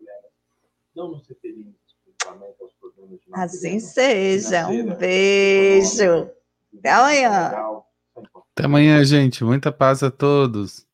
não nos referimos exclusivamente aos problemas de Assim seja. Um beijo. Até amanhã. Até amanhã, gente. Muita paz a todos.